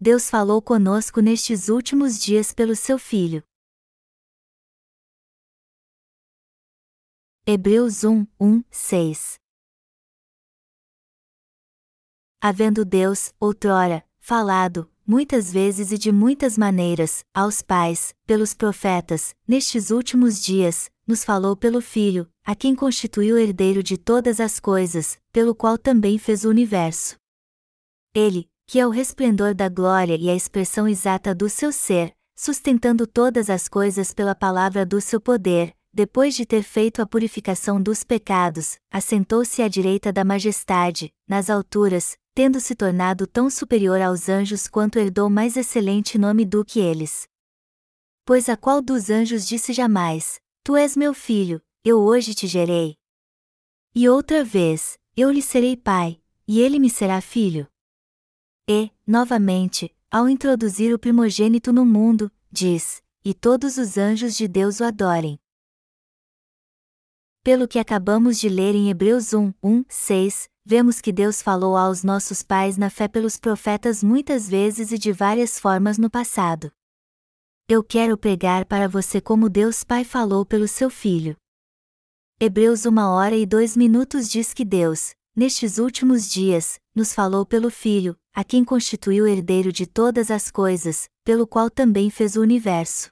Deus falou conosco nestes últimos dias pelo seu Filho. Hebreus 1, 1, 6 Havendo Deus, outrora, falado, muitas vezes e de muitas maneiras, aos pais, pelos profetas, nestes últimos dias, nos falou pelo Filho, a quem constituiu herdeiro de todas as coisas, pelo qual também fez o universo. Ele, que é o resplendor da glória e a expressão exata do seu ser, sustentando todas as coisas pela palavra do seu poder, depois de ter feito a purificação dos pecados, assentou-se à direita da majestade, nas alturas, tendo se tornado tão superior aos anjos quanto herdou mais excelente nome do que eles. Pois a qual dos anjos disse jamais: Tu és meu filho, eu hoje te gerei. E outra vez, eu lhe serei pai, e ele me será filho. E, novamente, ao introduzir o primogênito no mundo, diz: E todos os anjos de Deus o adorem. Pelo que acabamos de ler em Hebreus 1, 1, 6, vemos que Deus falou aos nossos pais na fé pelos profetas muitas vezes e de várias formas no passado. Eu quero pregar para você como Deus Pai falou pelo seu Filho. Hebreus 1 hora e 2 minutos diz que Deus, nestes últimos dias, nos falou pelo Filho, a quem constituiu herdeiro de todas as coisas, pelo qual também fez o universo.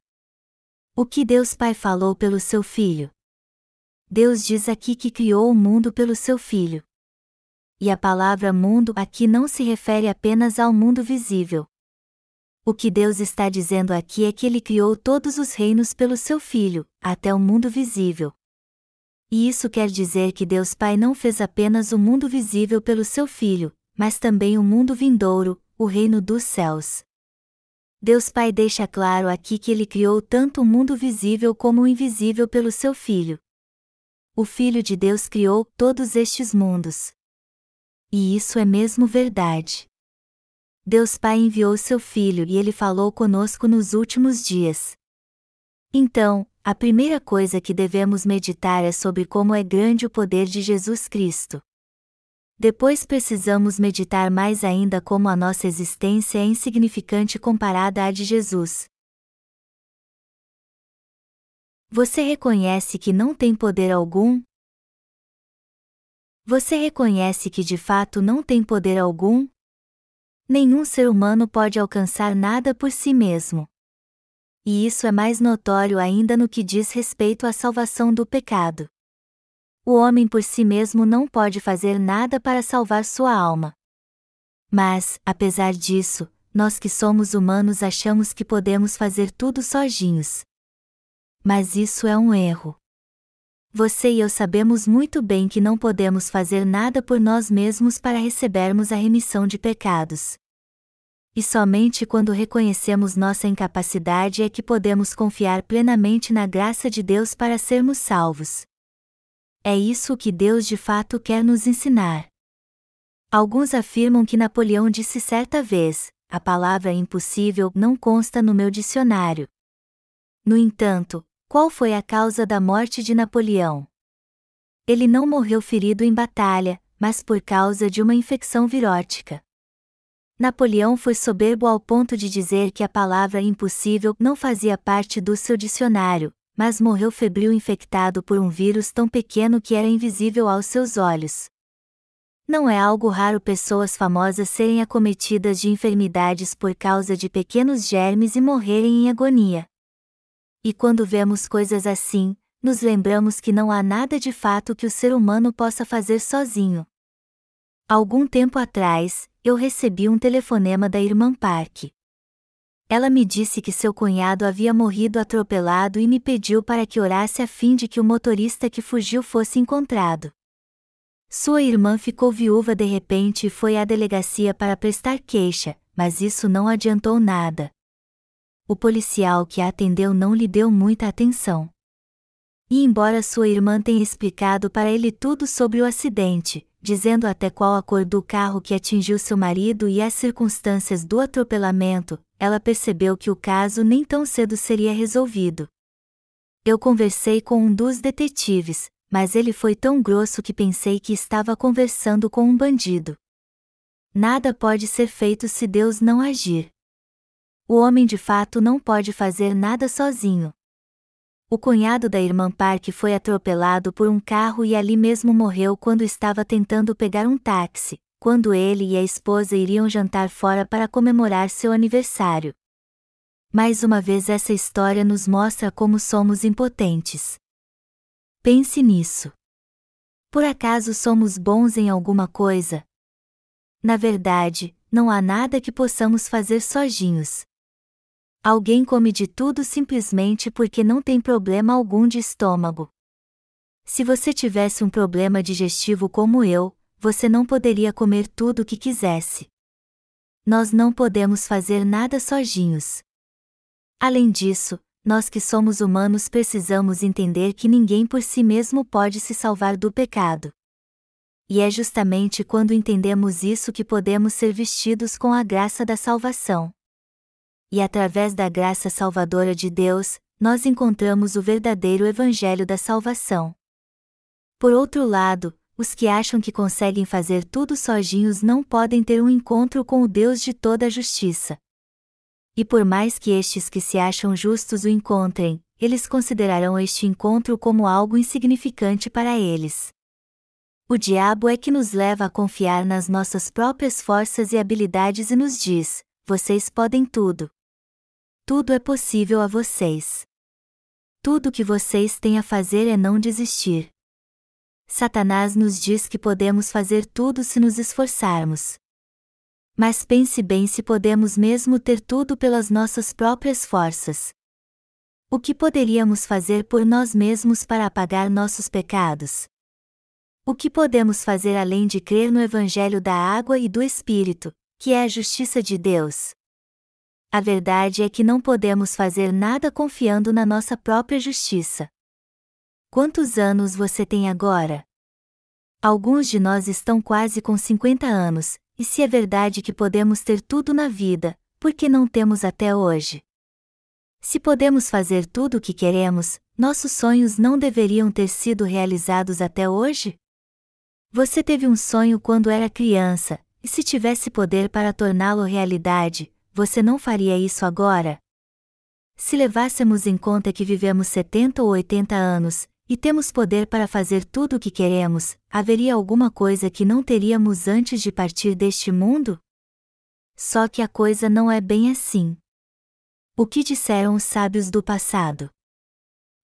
O que Deus Pai falou pelo seu Filho? Deus diz aqui que criou o mundo pelo seu Filho. E a palavra mundo aqui não se refere apenas ao mundo visível. O que Deus está dizendo aqui é que ele criou todos os reinos pelo seu Filho, até o mundo visível. E isso quer dizer que Deus Pai não fez apenas o mundo visível pelo seu Filho, mas também o mundo vindouro, o reino dos céus. Deus Pai deixa claro aqui que ele criou tanto o mundo visível como o invisível pelo seu Filho. O Filho de Deus criou todos estes mundos. E isso é mesmo verdade. Deus Pai enviou seu Filho e ele falou conosco nos últimos dias. Então, a primeira coisa que devemos meditar é sobre como é grande o poder de Jesus Cristo. Depois precisamos meditar mais ainda como a nossa existência é insignificante comparada à de Jesus. Você reconhece que não tem poder algum? Você reconhece que de fato não tem poder algum? Nenhum ser humano pode alcançar nada por si mesmo. E isso é mais notório ainda no que diz respeito à salvação do pecado. O homem por si mesmo não pode fazer nada para salvar sua alma. Mas, apesar disso, nós que somos humanos achamos que podemos fazer tudo sozinhos. Mas isso é um erro. Você e eu sabemos muito bem que não podemos fazer nada por nós mesmos para recebermos a remissão de pecados. E somente quando reconhecemos nossa incapacidade é que podemos confiar plenamente na graça de Deus para sermos salvos. É isso que Deus de fato quer nos ensinar. Alguns afirmam que Napoleão disse certa vez: a palavra impossível não consta no meu dicionário. No entanto, qual foi a causa da morte de Napoleão? Ele não morreu ferido em batalha, mas por causa de uma infecção virótica. Napoleão foi soberbo ao ponto de dizer que a palavra impossível não fazia parte do seu dicionário, mas morreu febril infectado por um vírus tão pequeno que era invisível aos seus olhos. Não é algo raro pessoas famosas serem acometidas de enfermidades por causa de pequenos germes e morrerem em agonia. E quando vemos coisas assim, nos lembramos que não há nada de fato que o ser humano possa fazer sozinho. Algum tempo atrás, eu recebi um telefonema da irmã Park. Ela me disse que seu cunhado havia morrido atropelado e me pediu para que orasse a fim de que o motorista que fugiu fosse encontrado. Sua irmã ficou viúva de repente e foi à delegacia para prestar queixa, mas isso não adiantou nada o policial que a atendeu não lhe deu muita atenção. E embora sua irmã tenha explicado para ele tudo sobre o acidente, dizendo até qual a cor do carro que atingiu seu marido e as circunstâncias do atropelamento, ela percebeu que o caso nem tão cedo seria resolvido. Eu conversei com um dos detetives, mas ele foi tão grosso que pensei que estava conversando com um bandido. Nada pode ser feito se Deus não agir. O homem de fato não pode fazer nada sozinho. O cunhado da irmã Park foi atropelado por um carro e ali mesmo morreu quando estava tentando pegar um táxi, quando ele e a esposa iriam jantar fora para comemorar seu aniversário. Mais uma vez essa história nos mostra como somos impotentes. Pense nisso. Por acaso somos bons em alguma coisa? Na verdade, não há nada que possamos fazer sozinhos. Alguém come de tudo simplesmente porque não tem problema algum de estômago. Se você tivesse um problema digestivo como eu, você não poderia comer tudo o que quisesse. Nós não podemos fazer nada sozinhos. Além disso, nós que somos humanos precisamos entender que ninguém por si mesmo pode se salvar do pecado. E é justamente quando entendemos isso que podemos ser vestidos com a graça da salvação. E através da graça salvadora de Deus, nós encontramos o verdadeiro Evangelho da salvação. Por outro lado, os que acham que conseguem fazer tudo sozinhos não podem ter um encontro com o Deus de toda a justiça. E por mais que estes que se acham justos o encontrem, eles considerarão este encontro como algo insignificante para eles. O diabo é que nos leva a confiar nas nossas próprias forças e habilidades e nos diz: vocês podem tudo. Tudo é possível a vocês. Tudo que vocês têm a fazer é não desistir. Satanás nos diz que podemos fazer tudo se nos esforçarmos. Mas pense bem se podemos mesmo ter tudo pelas nossas próprias forças. O que poderíamos fazer por nós mesmos para apagar nossos pecados? O que podemos fazer além de crer no Evangelho da água e do Espírito, que é a justiça de Deus? A verdade é que não podemos fazer nada confiando na nossa própria justiça. Quantos anos você tem agora? Alguns de nós estão quase com 50 anos, e se é verdade que podemos ter tudo na vida, por que não temos até hoje? Se podemos fazer tudo o que queremos, nossos sonhos não deveriam ter sido realizados até hoje? Você teve um sonho quando era criança, e se tivesse poder para torná-lo realidade, você não faria isso agora? Se levássemos em conta que vivemos 70 ou 80 anos, e temos poder para fazer tudo o que queremos, haveria alguma coisa que não teríamos antes de partir deste mundo? Só que a coisa não é bem assim. O que disseram os sábios do passado?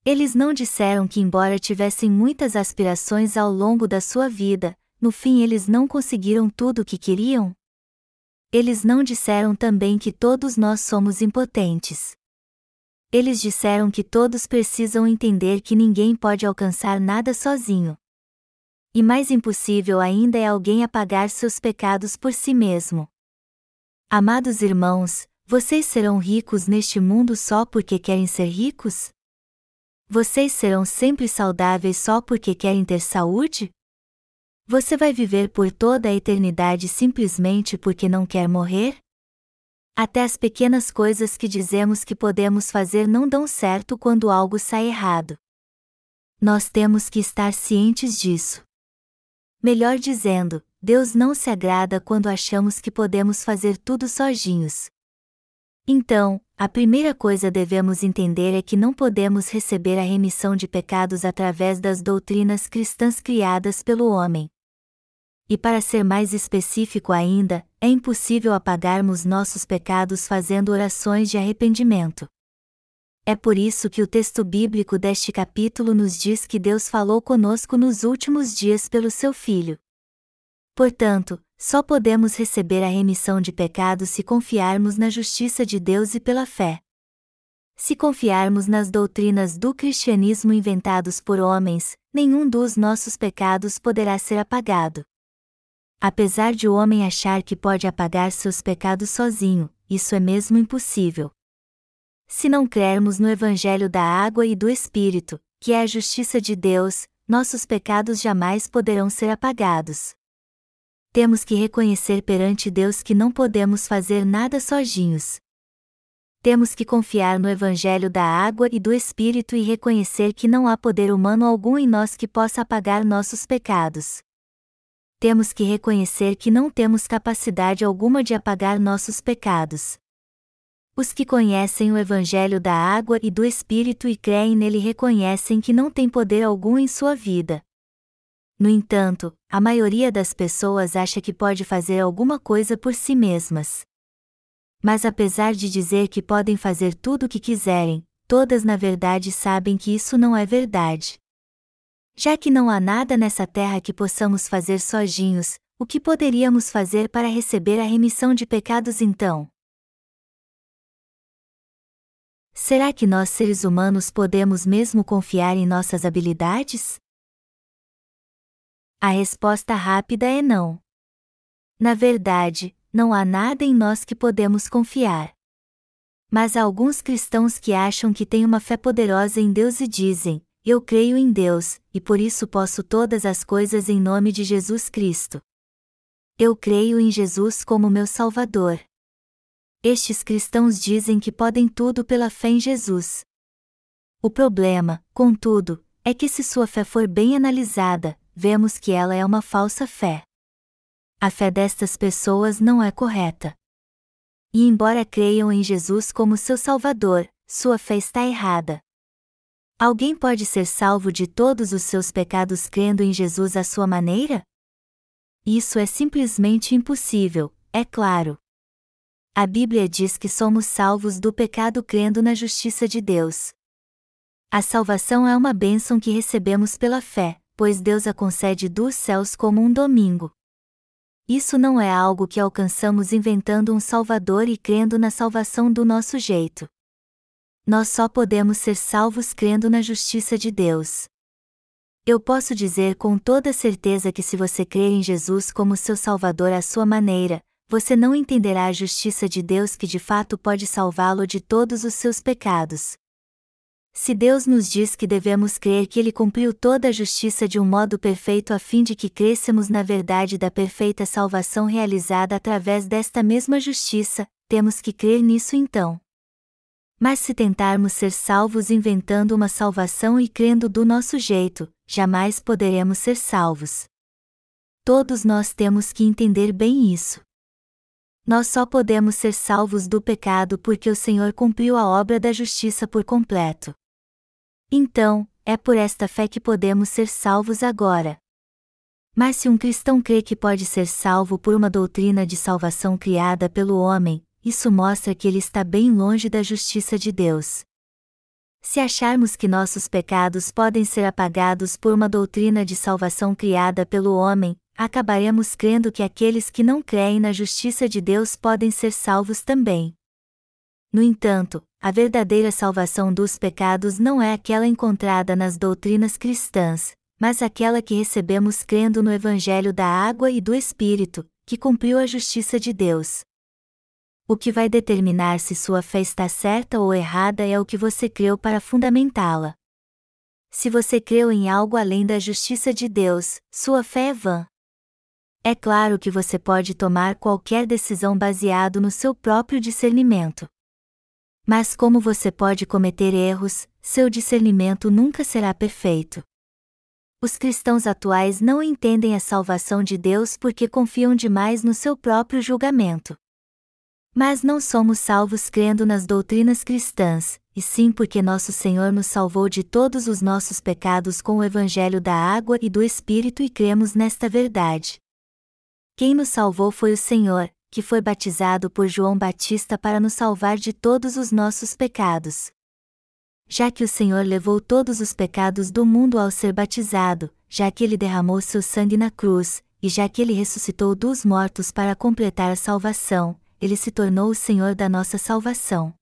Eles não disseram que, embora tivessem muitas aspirações ao longo da sua vida, no fim eles não conseguiram tudo o que queriam? Eles não disseram também que todos nós somos impotentes. Eles disseram que todos precisam entender que ninguém pode alcançar nada sozinho. E mais impossível ainda é alguém apagar seus pecados por si mesmo. Amados irmãos, vocês serão ricos neste mundo só porque querem ser ricos? Vocês serão sempre saudáveis só porque querem ter saúde? Você vai viver por toda a eternidade simplesmente porque não quer morrer? Até as pequenas coisas que dizemos que podemos fazer não dão certo quando algo sai errado. Nós temos que estar cientes disso. Melhor dizendo, Deus não se agrada quando achamos que podemos fazer tudo sozinhos. Então, a primeira coisa devemos entender é que não podemos receber a remissão de pecados através das doutrinas cristãs criadas pelo homem. E para ser mais específico ainda, é impossível apagarmos nossos pecados fazendo orações de arrependimento. É por isso que o texto bíblico deste capítulo nos diz que Deus falou conosco nos últimos dias pelo seu Filho. Portanto, só podemos receber a remissão de pecados se confiarmos na justiça de Deus e pela fé. Se confiarmos nas doutrinas do cristianismo inventados por homens, nenhum dos nossos pecados poderá ser apagado. Apesar de o homem achar que pode apagar seus pecados sozinho, isso é mesmo impossível. Se não crermos no Evangelho da água e do Espírito, que é a justiça de Deus, nossos pecados jamais poderão ser apagados. Temos que reconhecer perante Deus que não podemos fazer nada sozinhos. Temos que confiar no Evangelho da água e do Espírito e reconhecer que não há poder humano algum em nós que possa apagar nossos pecados temos que reconhecer que não temos capacidade alguma de apagar nossos pecados. Os que conhecem o Evangelho da água e do Espírito e creem nele reconhecem que não tem poder algum em sua vida. No entanto, a maioria das pessoas acha que pode fazer alguma coisa por si mesmas. Mas apesar de dizer que podem fazer tudo o que quiserem, todas na verdade sabem que isso não é verdade. Já que não há nada nessa terra que possamos fazer sozinhos, o que poderíamos fazer para receber a remissão de pecados então? Será que nós seres humanos podemos mesmo confiar em nossas habilidades? A resposta rápida é não. Na verdade, não há nada em nós que podemos confiar. Mas há alguns cristãos que acham que têm uma fé poderosa em Deus e dizem: Eu creio em Deus, e por isso posso todas as coisas em nome de Jesus Cristo. Eu creio em Jesus como meu Salvador. Estes cristãos dizem que podem tudo pela fé em Jesus. O problema, contudo, é que se sua fé for bem analisada, vemos que ela é uma falsa fé. A fé destas pessoas não é correta. E embora creiam em Jesus como seu Salvador, sua fé está errada. Alguém pode ser salvo de todos os seus pecados crendo em Jesus à sua maneira? Isso é simplesmente impossível, é claro. A Bíblia diz que somos salvos do pecado crendo na justiça de Deus. A salvação é uma bênção que recebemos pela fé, pois Deus a concede dos céus como um domingo. Isso não é algo que alcançamos inventando um Salvador e crendo na salvação do nosso jeito. Nós só podemos ser salvos crendo na justiça de Deus. Eu posso dizer com toda certeza que se você crer em Jesus como seu Salvador à sua maneira, você não entenderá a justiça de Deus que de fato pode salvá-lo de todos os seus pecados. Se Deus nos diz que devemos crer que Ele cumpriu toda a justiça de um modo perfeito a fim de que cresçamos na verdade da perfeita salvação realizada através desta mesma justiça, temos que crer nisso então. Mas se tentarmos ser salvos inventando uma salvação e crendo do nosso jeito, jamais poderemos ser salvos. Todos nós temos que entender bem isso. Nós só podemos ser salvos do pecado porque o Senhor cumpriu a obra da justiça por completo. Então, é por esta fé que podemos ser salvos agora. Mas se um cristão crê que pode ser salvo por uma doutrina de salvação criada pelo homem, isso mostra que ele está bem longe da justiça de Deus. Se acharmos que nossos pecados podem ser apagados por uma doutrina de salvação criada pelo homem, acabaremos crendo que aqueles que não creem na justiça de Deus podem ser salvos também. No entanto, a verdadeira salvação dos pecados não é aquela encontrada nas doutrinas cristãs, mas aquela que recebemos crendo no Evangelho da água e do Espírito, que cumpriu a justiça de Deus. O que vai determinar se sua fé está certa ou errada é o que você creu para fundamentá-la. Se você creu em algo além da justiça de Deus, sua fé é vã. É claro que você pode tomar qualquer decisão baseado no seu próprio discernimento. Mas como você pode cometer erros, seu discernimento nunca será perfeito. Os cristãos atuais não entendem a salvação de Deus porque confiam demais no seu próprio julgamento. Mas não somos salvos crendo nas doutrinas cristãs, e sim porque nosso Senhor nos salvou de todos os nossos pecados com o Evangelho da água e do Espírito e cremos nesta verdade. Quem nos salvou foi o Senhor, que foi batizado por João Batista para nos salvar de todos os nossos pecados. Já que o Senhor levou todos os pecados do mundo ao ser batizado, já que ele derramou seu sangue na cruz, e já que ele ressuscitou dos mortos para completar a salvação, ele se tornou o Senhor da nossa salvação.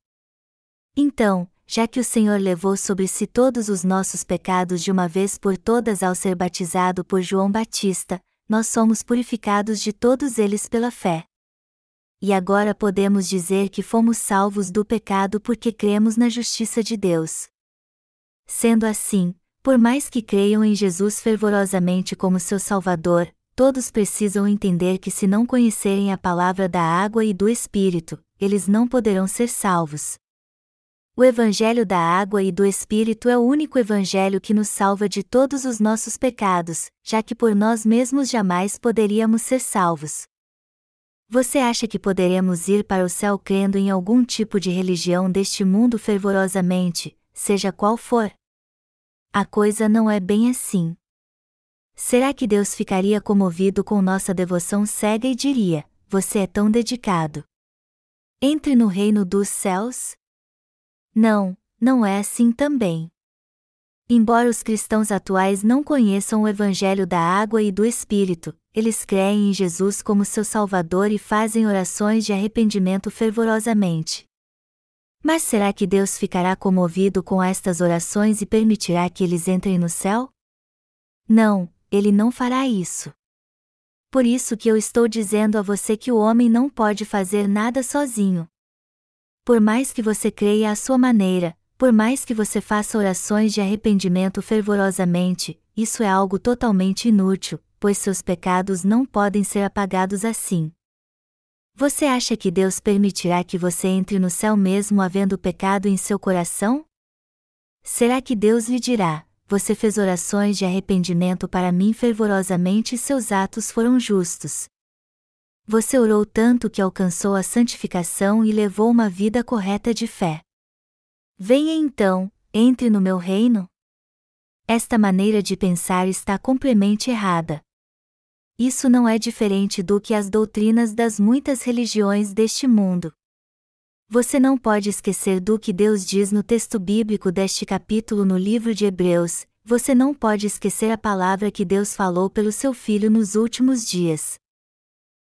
Então, já que o Senhor levou sobre si todos os nossos pecados de uma vez por todas ao ser batizado por João Batista, nós somos purificados de todos eles pela fé e agora podemos dizer que fomos salvos do pecado porque cremos na justiça de Deus. Sendo assim, por mais que creiam em Jesus fervorosamente como seu Salvador, todos precisam entender que se não conhecerem a palavra da água e do Espírito, eles não poderão ser salvos. O Evangelho da água e do Espírito é o único Evangelho que nos salva de todos os nossos pecados, já que por nós mesmos jamais poderíamos ser salvos. Você acha que poderemos ir para o céu crendo em algum tipo de religião deste mundo fervorosamente, seja qual for? A coisa não é bem assim. Será que Deus ficaria comovido com nossa devoção cega e diria: Você é tão dedicado? Entre no reino dos céus? Não, não é assim também. Embora os cristãos atuais não conheçam o Evangelho da água e do Espírito, eles creem em Jesus como seu Salvador e fazem orações de arrependimento fervorosamente. Mas será que Deus ficará comovido com estas orações e permitirá que eles entrem no céu? Não, ele não fará isso. Por isso que eu estou dizendo a você que o homem não pode fazer nada sozinho. Por mais que você creia à sua maneira, por mais que você faça orações de arrependimento fervorosamente, isso é algo totalmente inútil, pois seus pecados não podem ser apagados assim. Você acha que Deus permitirá que você entre no céu mesmo havendo pecado em seu coração? Será que Deus lhe dirá: Você fez orações de arrependimento para mim fervorosamente e seus atos foram justos? Você orou tanto que alcançou a santificação e levou uma vida correta de fé. Venha então, entre no meu reino? Esta maneira de pensar está completamente errada isso não é diferente do que as doutrinas das muitas religiões deste mundo. Você não pode esquecer do que Deus diz no texto bíblico deste capítulo no livro de Hebreus, você não pode esquecer a palavra que Deus falou pelo seu Filho nos últimos dias.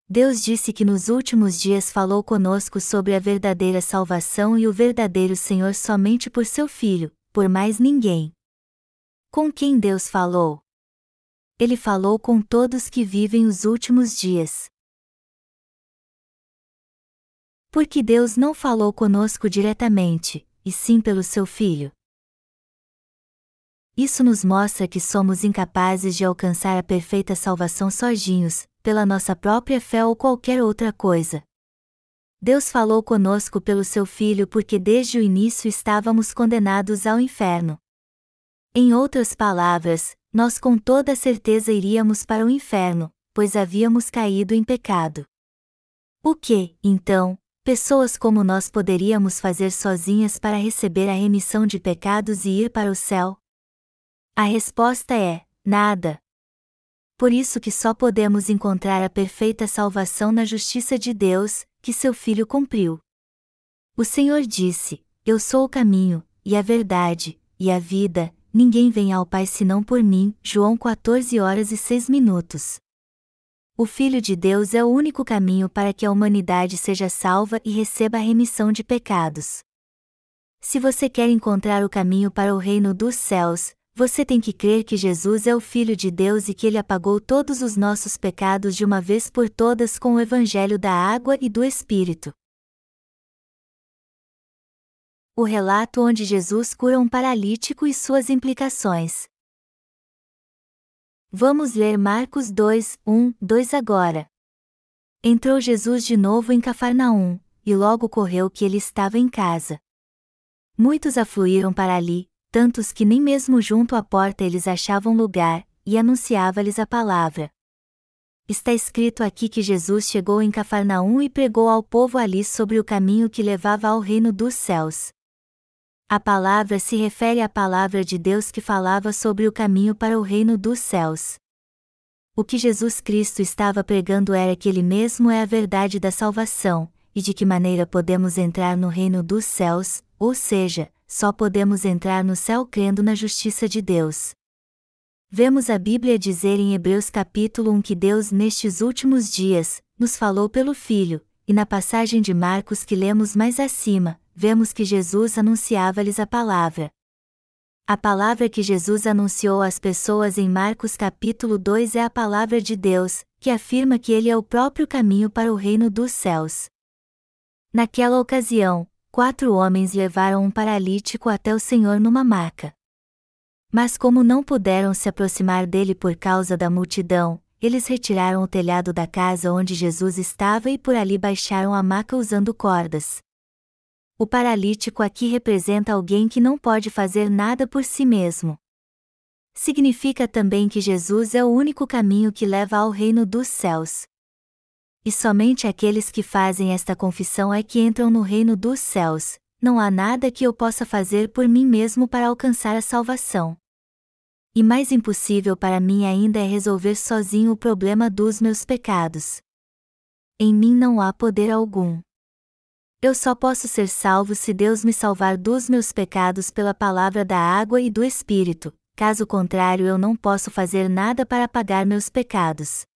Deus disse que nos últimos dias falou conosco sobre a verdadeira salvação e o verdadeiro Senhor somente por seu Filho, por mais ninguém. Com quem Deus falou? ele falou com todos que vivem os últimos dias. Porque Deus não falou conosco diretamente, e sim pelo seu Filho. Isso nos mostra que somos incapazes de alcançar a perfeita salvação sozinhos, pela nossa própria fé ou qualquer outra coisa. Deus falou conosco pelo seu Filho porque desde o início estávamos condenados ao inferno. Em outras palavras, nós com toda certeza iríamos para o inferno, pois havíamos caído em pecado. O que, então, pessoas como nós poderíamos fazer sozinhas para receber a remissão de pecados e ir para o céu? A resposta é: nada. Por isso que só podemos encontrar a perfeita salvação na justiça de Deus, que seu Filho cumpriu. O Senhor disse: Eu sou o caminho, e a verdade, e a vida, ninguém vem ao Pai senão por mim. João 14 horas e 6 minutos. O Filho de Deus é o único caminho para que a humanidade seja salva e receba a remissão de pecados. Se você quer encontrar o caminho para o reino dos céus, você tem que crer que Jesus é o Filho de Deus e que ele apagou todos os nossos pecados de uma vez por todas com o Evangelho da água e do Espírito. O relato onde Jesus cura um paralítico e suas implicações. Vamos ler Marcos 2, 1, 2 agora. Entrou Jesus de novo em Cafarnaum, e logo correu que ele estava em casa. Muitos afluíram para ali, tantos que nem mesmo junto à porta eles achavam lugar, e anunciava-lhes a palavra. Está escrito aqui que Jesus chegou em Cafarnaum e pregou ao povo ali sobre o caminho que levava ao reino dos céus. A palavra se refere à palavra de Deus que falava sobre o caminho para o reino dos céus. O que Jesus Cristo estava pregando era que Ele mesmo é a verdade da salvação, e de que maneira podemos entrar no reino dos céus, ou seja, só podemos entrar no céu crendo na justiça de Deus. Vemos a Bíblia dizer em Hebreus capítulo 1 que Deus nestes últimos dias, nos falou pelo Filho, e na passagem de Marcos que lemos mais acima, vemos que Jesus anunciava-lhes a palavra. A palavra que Jesus anunciou às pessoas em Marcos capítulo 2 é a palavra de Deus, que afirma que ele é o próprio caminho para o reino dos céus. Naquela ocasião, quatro homens levaram um paralítico até o Senhor numa maca. Mas como não puderam se aproximar dele por causa da multidão, eles retiraram o telhado da casa onde Jesus estava e por ali baixaram a maca usando cordas. O paralítico aqui representa alguém que não pode fazer nada por si mesmo. Significa também que Jesus é o único caminho que leva ao reino dos céus. e somente aqueles que fazem esta confissão é que entram no reino dos céus. Não há nada que eu possa fazer por mim mesmo para alcançar a salvação. E mais impossível para mim ainda é resolver sozinho o problema dos meus pecados. Em mim não há poder algum. Eu só posso ser salvo se Deus me salvar dos meus pecados pela palavra da água e do Espírito, caso contrário eu não posso fazer nada para pagar meus pecados.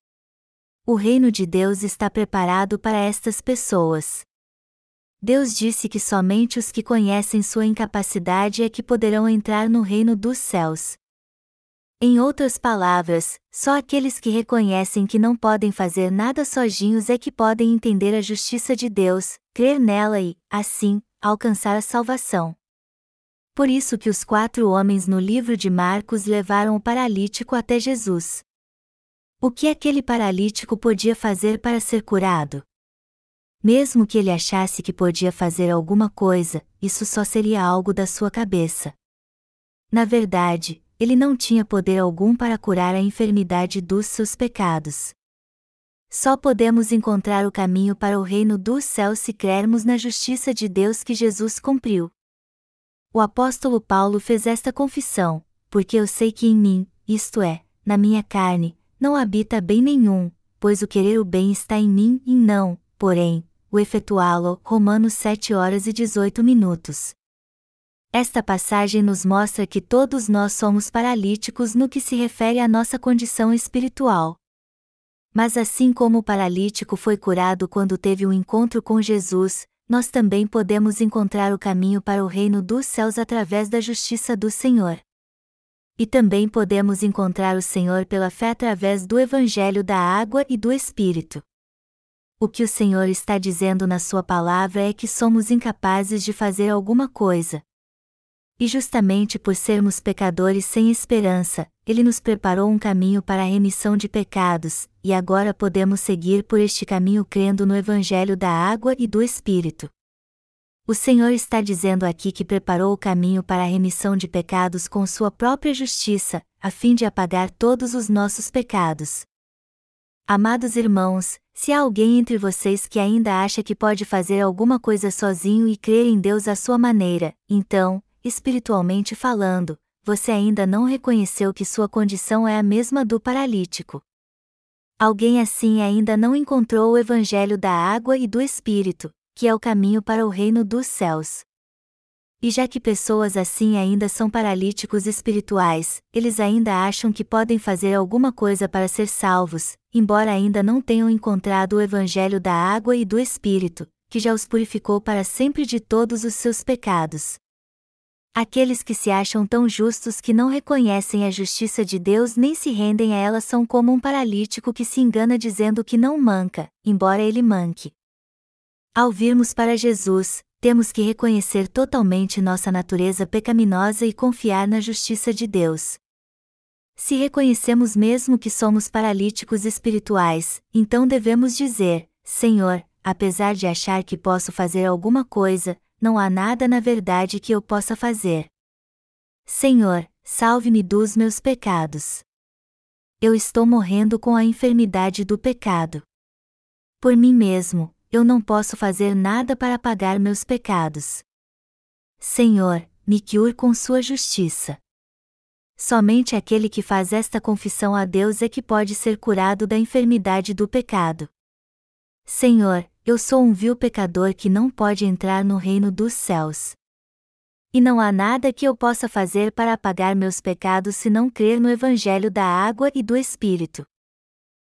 O reino de Deus está preparado para estas pessoas. Deus disse que somente os que conhecem sua incapacidade é que poderão entrar no reino dos céus. Em outras palavras, só aqueles que reconhecem que não podem fazer nada sozinhos é que podem entender a justiça de Deus, crer nela e, assim, alcançar a salvação. Por isso que os quatro homens no livro de Marcos levaram o paralítico até Jesus. O que aquele paralítico podia fazer para ser curado? Mesmo que ele achasse que podia fazer alguma coisa, isso só seria algo da sua cabeça. Na verdade, ele não tinha poder algum para curar a enfermidade dos seus pecados. Só podemos encontrar o caminho para o reino dos céus se crermos na justiça de Deus que Jesus cumpriu. O apóstolo Paulo fez esta confissão: Porque eu sei que em mim, isto é, na minha carne, não habita bem nenhum, pois o querer o bem está em mim e não, porém, o efetuá-lo. Romanos 7 horas e 18 minutos. Esta passagem nos mostra que todos nós somos paralíticos no que se refere à nossa condição espiritual. Mas assim como o paralítico foi curado quando teve um encontro com Jesus, nós também podemos encontrar o caminho para o reino dos céus através da justiça do Senhor. E também podemos encontrar o Senhor pela fé através do Evangelho da água e do Espírito. O que o Senhor está dizendo na Sua palavra é que somos incapazes de fazer alguma coisa, e justamente por sermos pecadores sem esperança, Ele nos preparou um caminho para a remissão de pecados, e agora podemos seguir por este caminho crendo no Evangelho da água e do Espírito. O Senhor está dizendo aqui que preparou o caminho para a remissão de pecados com Sua própria justiça, a fim de apagar todos os nossos pecados. Amados irmãos, se há alguém entre vocês que ainda acha que pode fazer alguma coisa sozinho e crer em Deus à sua maneira, então, espiritualmente falando, você ainda não reconheceu que sua condição é a mesma do paralítico. Alguém assim ainda não encontrou o Evangelho da água e do Espírito, que é o caminho para o reino dos céus. E já que pessoas assim ainda são paralíticos espirituais, eles ainda acham que podem fazer alguma coisa para ser salvos, embora ainda não tenham encontrado o Evangelho da água e do Espírito, que já os purificou para sempre de todos os seus pecados. Aqueles que se acham tão justos que não reconhecem a justiça de Deus nem se rendem a ela são como um paralítico que se engana dizendo que não manca, embora ele manque. Ao virmos para Jesus, temos que reconhecer totalmente nossa natureza pecaminosa e confiar na justiça de Deus. Se reconhecemos mesmo que somos paralíticos espirituais, então devemos dizer: Senhor, apesar de achar que posso fazer alguma coisa, não há nada na verdade que eu possa fazer. Senhor, salve-me dos meus pecados. Eu estou morrendo com a enfermidade do pecado. Por mim mesmo, eu não posso fazer nada para pagar meus pecados. Senhor, me cure com sua justiça. Somente aquele que faz esta confissão a Deus é que pode ser curado da enfermidade do pecado. Senhor, eu sou um vil pecador que não pode entrar no reino dos céus. E não há nada que eu possa fazer para apagar meus pecados se não crer no Evangelho da água e do Espírito.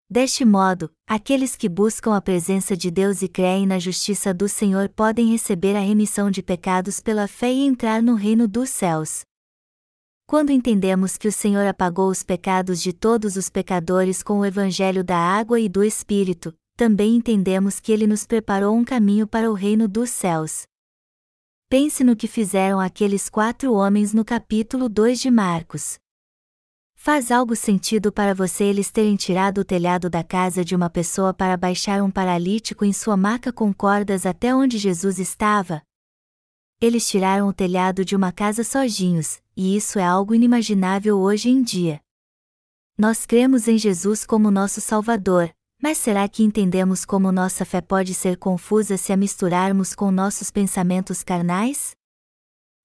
Deste modo, aqueles que buscam a presença de Deus e creem na justiça do Senhor podem receber a remissão de pecados pela fé e entrar no reino dos céus. Quando entendemos que o Senhor apagou os pecados de todos os pecadores com o Evangelho da água e do Espírito, também entendemos que ele nos preparou um caminho para o reino dos céus. Pense no que fizeram aqueles quatro homens no capítulo 2 de Marcos. Faz algo sentido para você eles terem tirado o telhado da casa de uma pessoa para baixar um paralítico em sua maca com cordas até onde Jesus estava? Eles tiraram o telhado de uma casa sozinhos, e isso é algo inimaginável hoje em dia. Nós cremos em Jesus como nosso Salvador, Mas será que entendemos como nossa fé pode ser confusa se a misturarmos com nossos pensamentos carnais?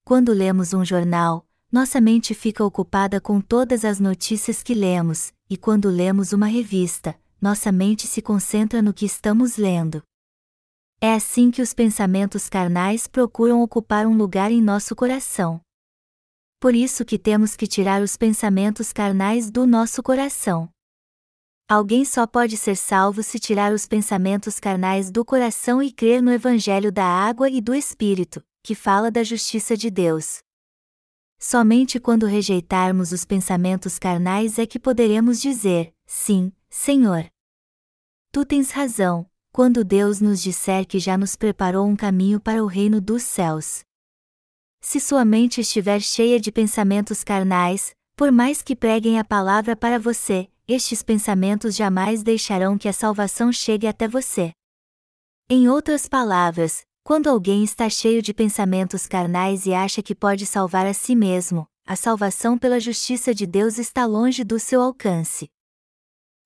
Quando lemos um jornal, nossa mente fica ocupada com todas as notícias que lemos, e quando lemos uma revista, nossa mente se concentra no que estamos lendo. É assim que os pensamentos carnais procuram ocupar um lugar em nosso coração. Por isso que temos que tirar os pensamentos carnais do nosso coração. Alguém só pode ser salvo se tirar os pensamentos carnais do coração e crer no Evangelho da água e do Espírito, que fala da justiça de Deus. Somente quando rejeitarmos os pensamentos carnais é que poderemos dizer: Sim, Senhor. Tu tens razão, quando Deus nos disser que já nos preparou um caminho para o reino dos céus. Se sua mente estiver cheia de pensamentos carnais, por mais que preguem a palavra para você, estes pensamentos jamais deixarão que a salvação chegue até você. Em outras palavras, quando alguém está cheio de pensamentos carnais e acha que pode salvar a si mesmo, a salvação pela justiça de Deus está longe do seu alcance.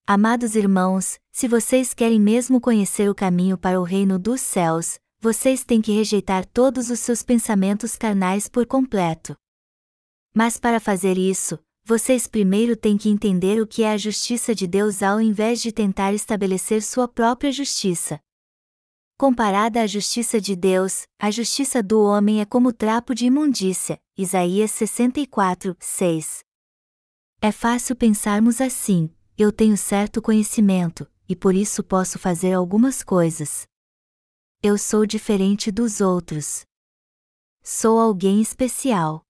Amados irmãos, se vocês querem mesmo conhecer o caminho para o reino dos céus, vocês têm que rejeitar todos os seus pensamentos carnais por completo. Mas para fazer isso, vocês primeiro têm que entender o que é a justiça de Deus ao invés de tentar estabelecer sua própria justiça. Comparada à justiça de Deus, a justiça do homem é como trapo de imundícia. Isaías 64, 6. É fácil pensarmos assim: eu tenho certo conhecimento, e por isso posso fazer algumas coisas. Eu sou diferente dos outros. Sou alguém especial.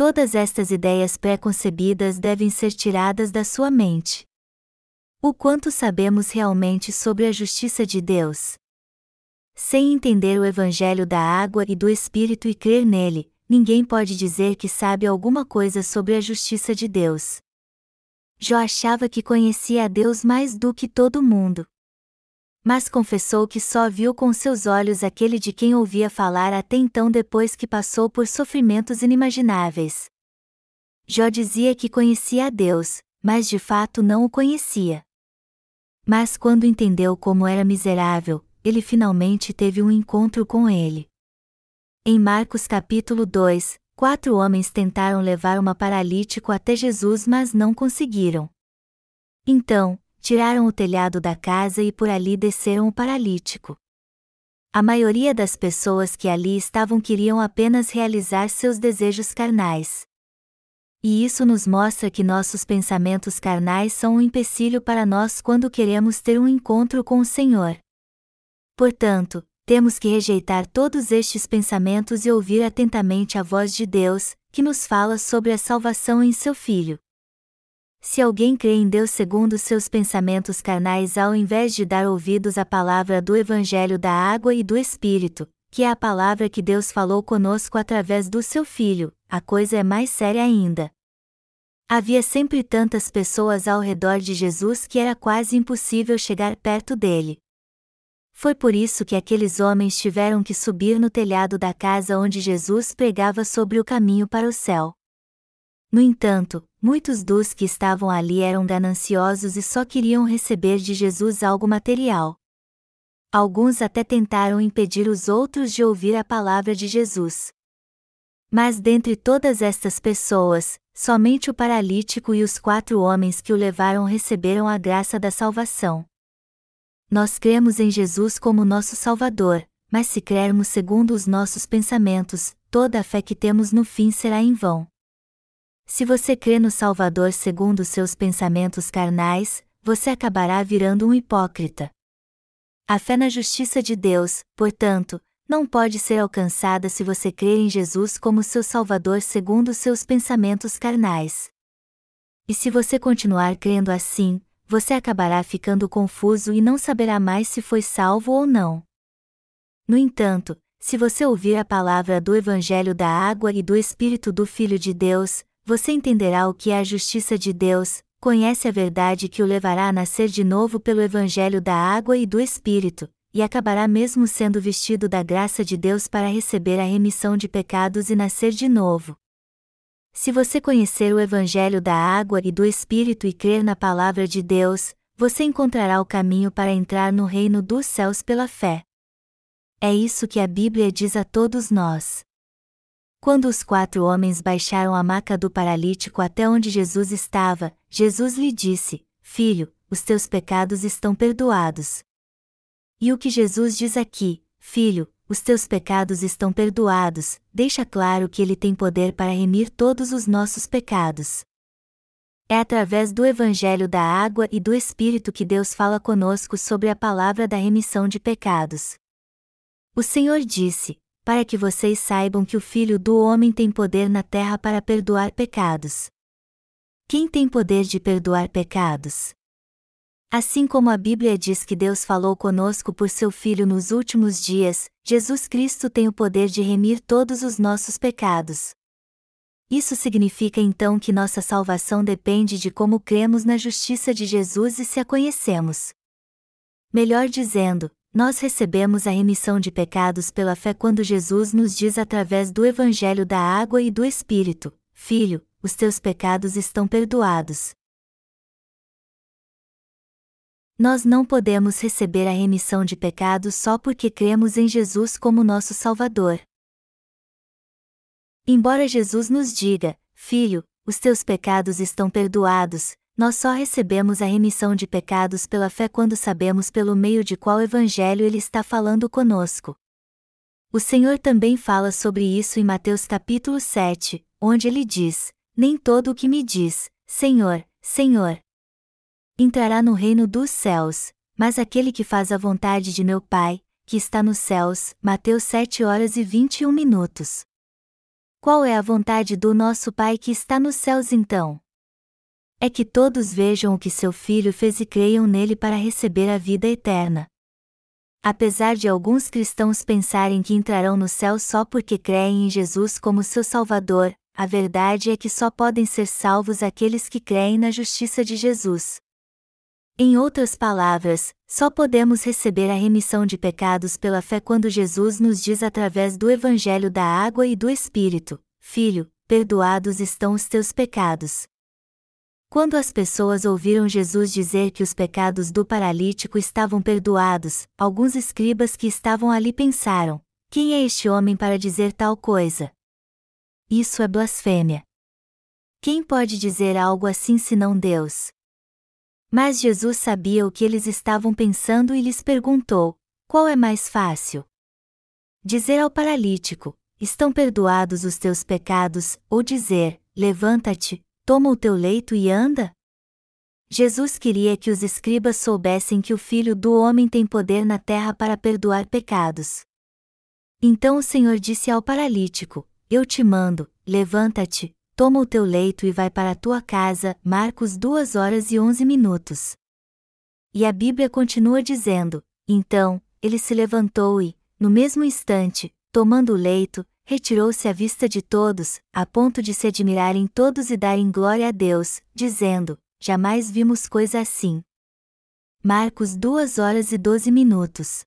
Todas estas ideias pré-concebidas devem ser tiradas da sua mente. O quanto sabemos realmente sobre a justiça de Deus? Sem entender o Evangelho da água e do Espírito e crer nele, ninguém pode dizer que sabe alguma coisa sobre a justiça de Deus. Jó achava que conhecia a Deus mais do que todo mundo mas confessou que só viu com seus olhos aquele de quem ouvia falar até então depois que passou por sofrimentos inimagináveis. Jó dizia que conhecia a Deus, mas de fato não o conhecia. Mas quando entendeu como era miserável, ele finalmente teve um encontro com ele. Em Marcos capítulo 2, quatro homens tentaram levar uma paralítico até Jesus mas não conseguiram. Então, tiraram o telhado da casa e por ali desceram o paralítico. A maioria das pessoas que ali estavam queriam apenas realizar seus desejos carnais. E isso nos mostra que nossos pensamentos carnais são um empecilho para nós quando queremos ter um encontro com o Senhor. Portanto, temos que rejeitar todos estes pensamentos e ouvir atentamente a voz de Deus, que nos fala sobre a salvação em seu Filho. Se alguém crê em Deus segundo seus pensamentos carnais ao invés de dar ouvidos à palavra do Evangelho da água e do Espírito, que é a palavra que Deus falou conosco através do seu Filho, a coisa é mais séria ainda. Havia sempre tantas pessoas ao redor de Jesus que era quase impossível chegar perto dele. Foi por isso que aqueles homens tiveram que subir no telhado da casa onde Jesus pregava sobre o caminho para o céu. No entanto, muitos dos que estavam ali eram gananciosos e só queriam receber de Jesus algo material. Alguns até tentaram impedir os outros de ouvir a palavra de Jesus. Mas dentre todas estas pessoas, somente o paralítico e os quatro homens que o levaram receberam a graça da salvação. Nós cremos em Jesus como nosso Salvador, mas se crermos segundo os nossos pensamentos, toda a fé que temos no fim será em vão. Se você crê no Salvador segundo seus pensamentos carnais, você acabará virando um hipócrita. A fé na justiça de Deus, portanto, não pode ser alcançada se você crer em Jesus como seu Salvador segundo seus pensamentos carnais. E se você continuar crendo assim, você acabará ficando confuso e não saberá mais se foi salvo ou não. No entanto, se você ouvir a palavra do Evangelho da água e do Espírito do Filho de Deus, você entenderá o que é a justiça de Deus, conhece a verdade que o levará a nascer de novo pelo Evangelho da água e do Espírito, e acabará mesmo sendo vestido da graça de Deus para receber a remissão de pecados e nascer de novo. Se você conhecer o Evangelho da água e do Espírito e crer na palavra de Deus, você encontrará o caminho para entrar no reino dos céus pela fé. É isso que a Bíblia diz a todos nós. Quando os quatro homens baixaram a maca do paralítico até onde Jesus estava, Jesus lhe disse: Filho, os teus pecados estão perdoados. E o que Jesus diz aqui, filho, os teus pecados estão perdoados, deixa claro que ele tem poder para remir todos os nossos pecados. É através do Evangelho da Água e do Espírito que Deus fala conosco sobre a palavra da remissão de pecados. O Senhor disse: Para que vocês saibam que o Filho do Homem tem poder na terra para perdoar pecados. Quem tem poder de perdoar pecados? Assim como a Bíblia diz que Deus falou conosco por seu Filho nos últimos dias, Jesus Cristo tem o poder de remir todos os nossos pecados. Isso significa então que nossa salvação depende de como cremos na justiça de Jesus e se a conhecemos. Melhor dizendo, nós recebemos a remissão de pecados pela fé quando Jesus nos diz através do Evangelho da Água e do Espírito: Filho, os teus pecados estão perdoados. Nós não podemos receber a remissão de pecados só porque cremos em Jesus como nosso Salvador. Embora Jesus nos diga, Filho, os teus pecados estão perdoados, nós só recebemos a remissão de pecados pela fé quando sabemos pelo meio de qual evangelho ele está falando conosco. O Senhor também fala sobre isso em Mateus capítulo 7, onde ele diz: Nem todo o que me diz, Senhor, Senhor, entrará no reino dos céus, mas aquele que faz a vontade de meu Pai, que está nos céus. Mateus 7 horas e 21 minutos. Qual é a vontade do nosso Pai que está nos céus então? É que todos vejam o que seu Filho fez e creiam nele para receber a vida eterna. Apesar de alguns cristãos pensarem que entrarão no céu só porque creem em Jesus como seu Salvador, a verdade é que só podem ser salvos aqueles que creem na justiça de Jesus. Em outras palavras, só podemos receber a remissão de pecados pela fé quando Jesus nos diz através do Evangelho da Água e do Espírito: Filho, perdoados estão os teus pecados. Quando as pessoas ouviram Jesus dizer que os pecados do paralítico estavam perdoados, alguns escribas que estavam ali pensaram: quem é este homem para dizer tal coisa? Isso é blasfêmia. Quem pode dizer algo assim senão Deus? Mas Jesus sabia o que eles estavam pensando e lhes perguntou: Qual é mais fácil? Dizer ao paralítico: Estão perdoados os teus pecados, ou dizer: Levanta-te, toma o teu leito e anda? Jesus queria que os escribas soubessem que o Filho do Homem tem poder na terra para perdoar pecados. Então o Senhor disse ao paralítico: Eu te mando, levanta-te, toma o teu leito e vai para a tua casa. Marcos 2 horas e 11 minutos. E a Bíblia continua dizendo: Então, ele se levantou e, no mesmo instante, tomando o leito, retirou-se à vista de todos, a ponto de se admirarem todos e darem glória a Deus, dizendo: Jamais vimos coisa assim. Marcos 2 horas e 12 minutos.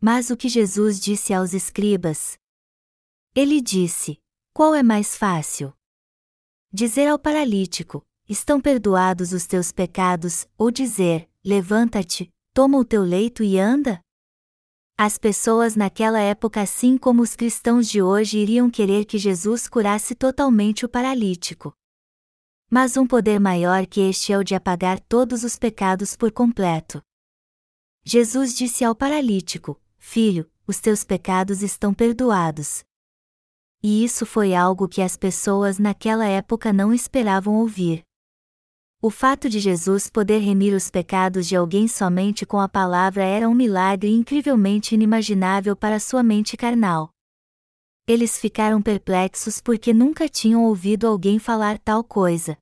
Mas o que Jesus disse aos escribas? Ele disse: Qual é mais fácil? Dizer ao paralítico: Estão perdoados os teus pecados, ou dizer: Levanta-te, toma o teu leito e anda? As pessoas naquela época, assim como os cristãos de hoje, iriam querer que Jesus curasse totalmente o paralítico. Mas um poder maior que este é o de apagar todos os pecados por completo. Jesus disse ao paralítico: Filho, os teus pecados estão perdoados e isso foi algo que as pessoas naquela época não esperavam ouvir. O fato de Jesus poder remir os pecados de alguém somente com a palavra era um milagre incrivelmente inimaginável para sua mente carnal. Eles ficaram perplexos porque nunca tinham ouvido alguém falar tal coisa.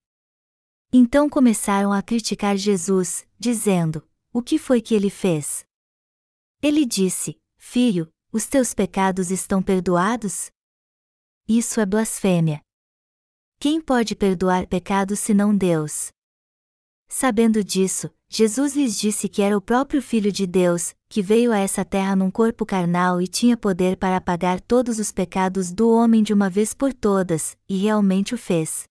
Então começaram a criticar Jesus, dizendo: O que foi que ele fez? Ele disse: Filho, os teus pecados estão perdoados? Isso é blasfêmia. Quem pode perdoar pecados senão Deus? Sabendo disso, Jesus lhes disse que era o próprio Filho de Deus, que veio a essa terra num corpo carnal e tinha poder para apagar todos os pecados do homem de uma vez por todas, e realmente o fez.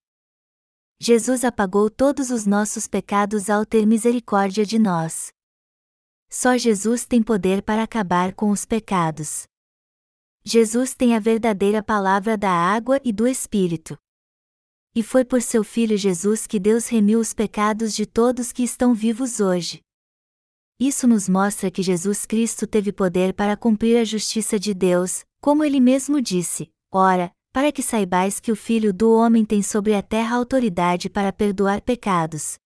Jesus apagou todos os nossos pecados ao ter misericórdia de nós. Só Jesus tem poder para acabar com os pecados. Jesus tem a verdadeira palavra da água e do Espírito. E foi por seu Filho Jesus que Deus remiu os pecados de todos que estão vivos hoje. Isso nos mostra que Jesus Cristo teve poder para cumprir a justiça de Deus, como ele mesmo disse: Ora, para que saibais que o Filho do Homem tem sobre a terra autoridade para perdoar pecados.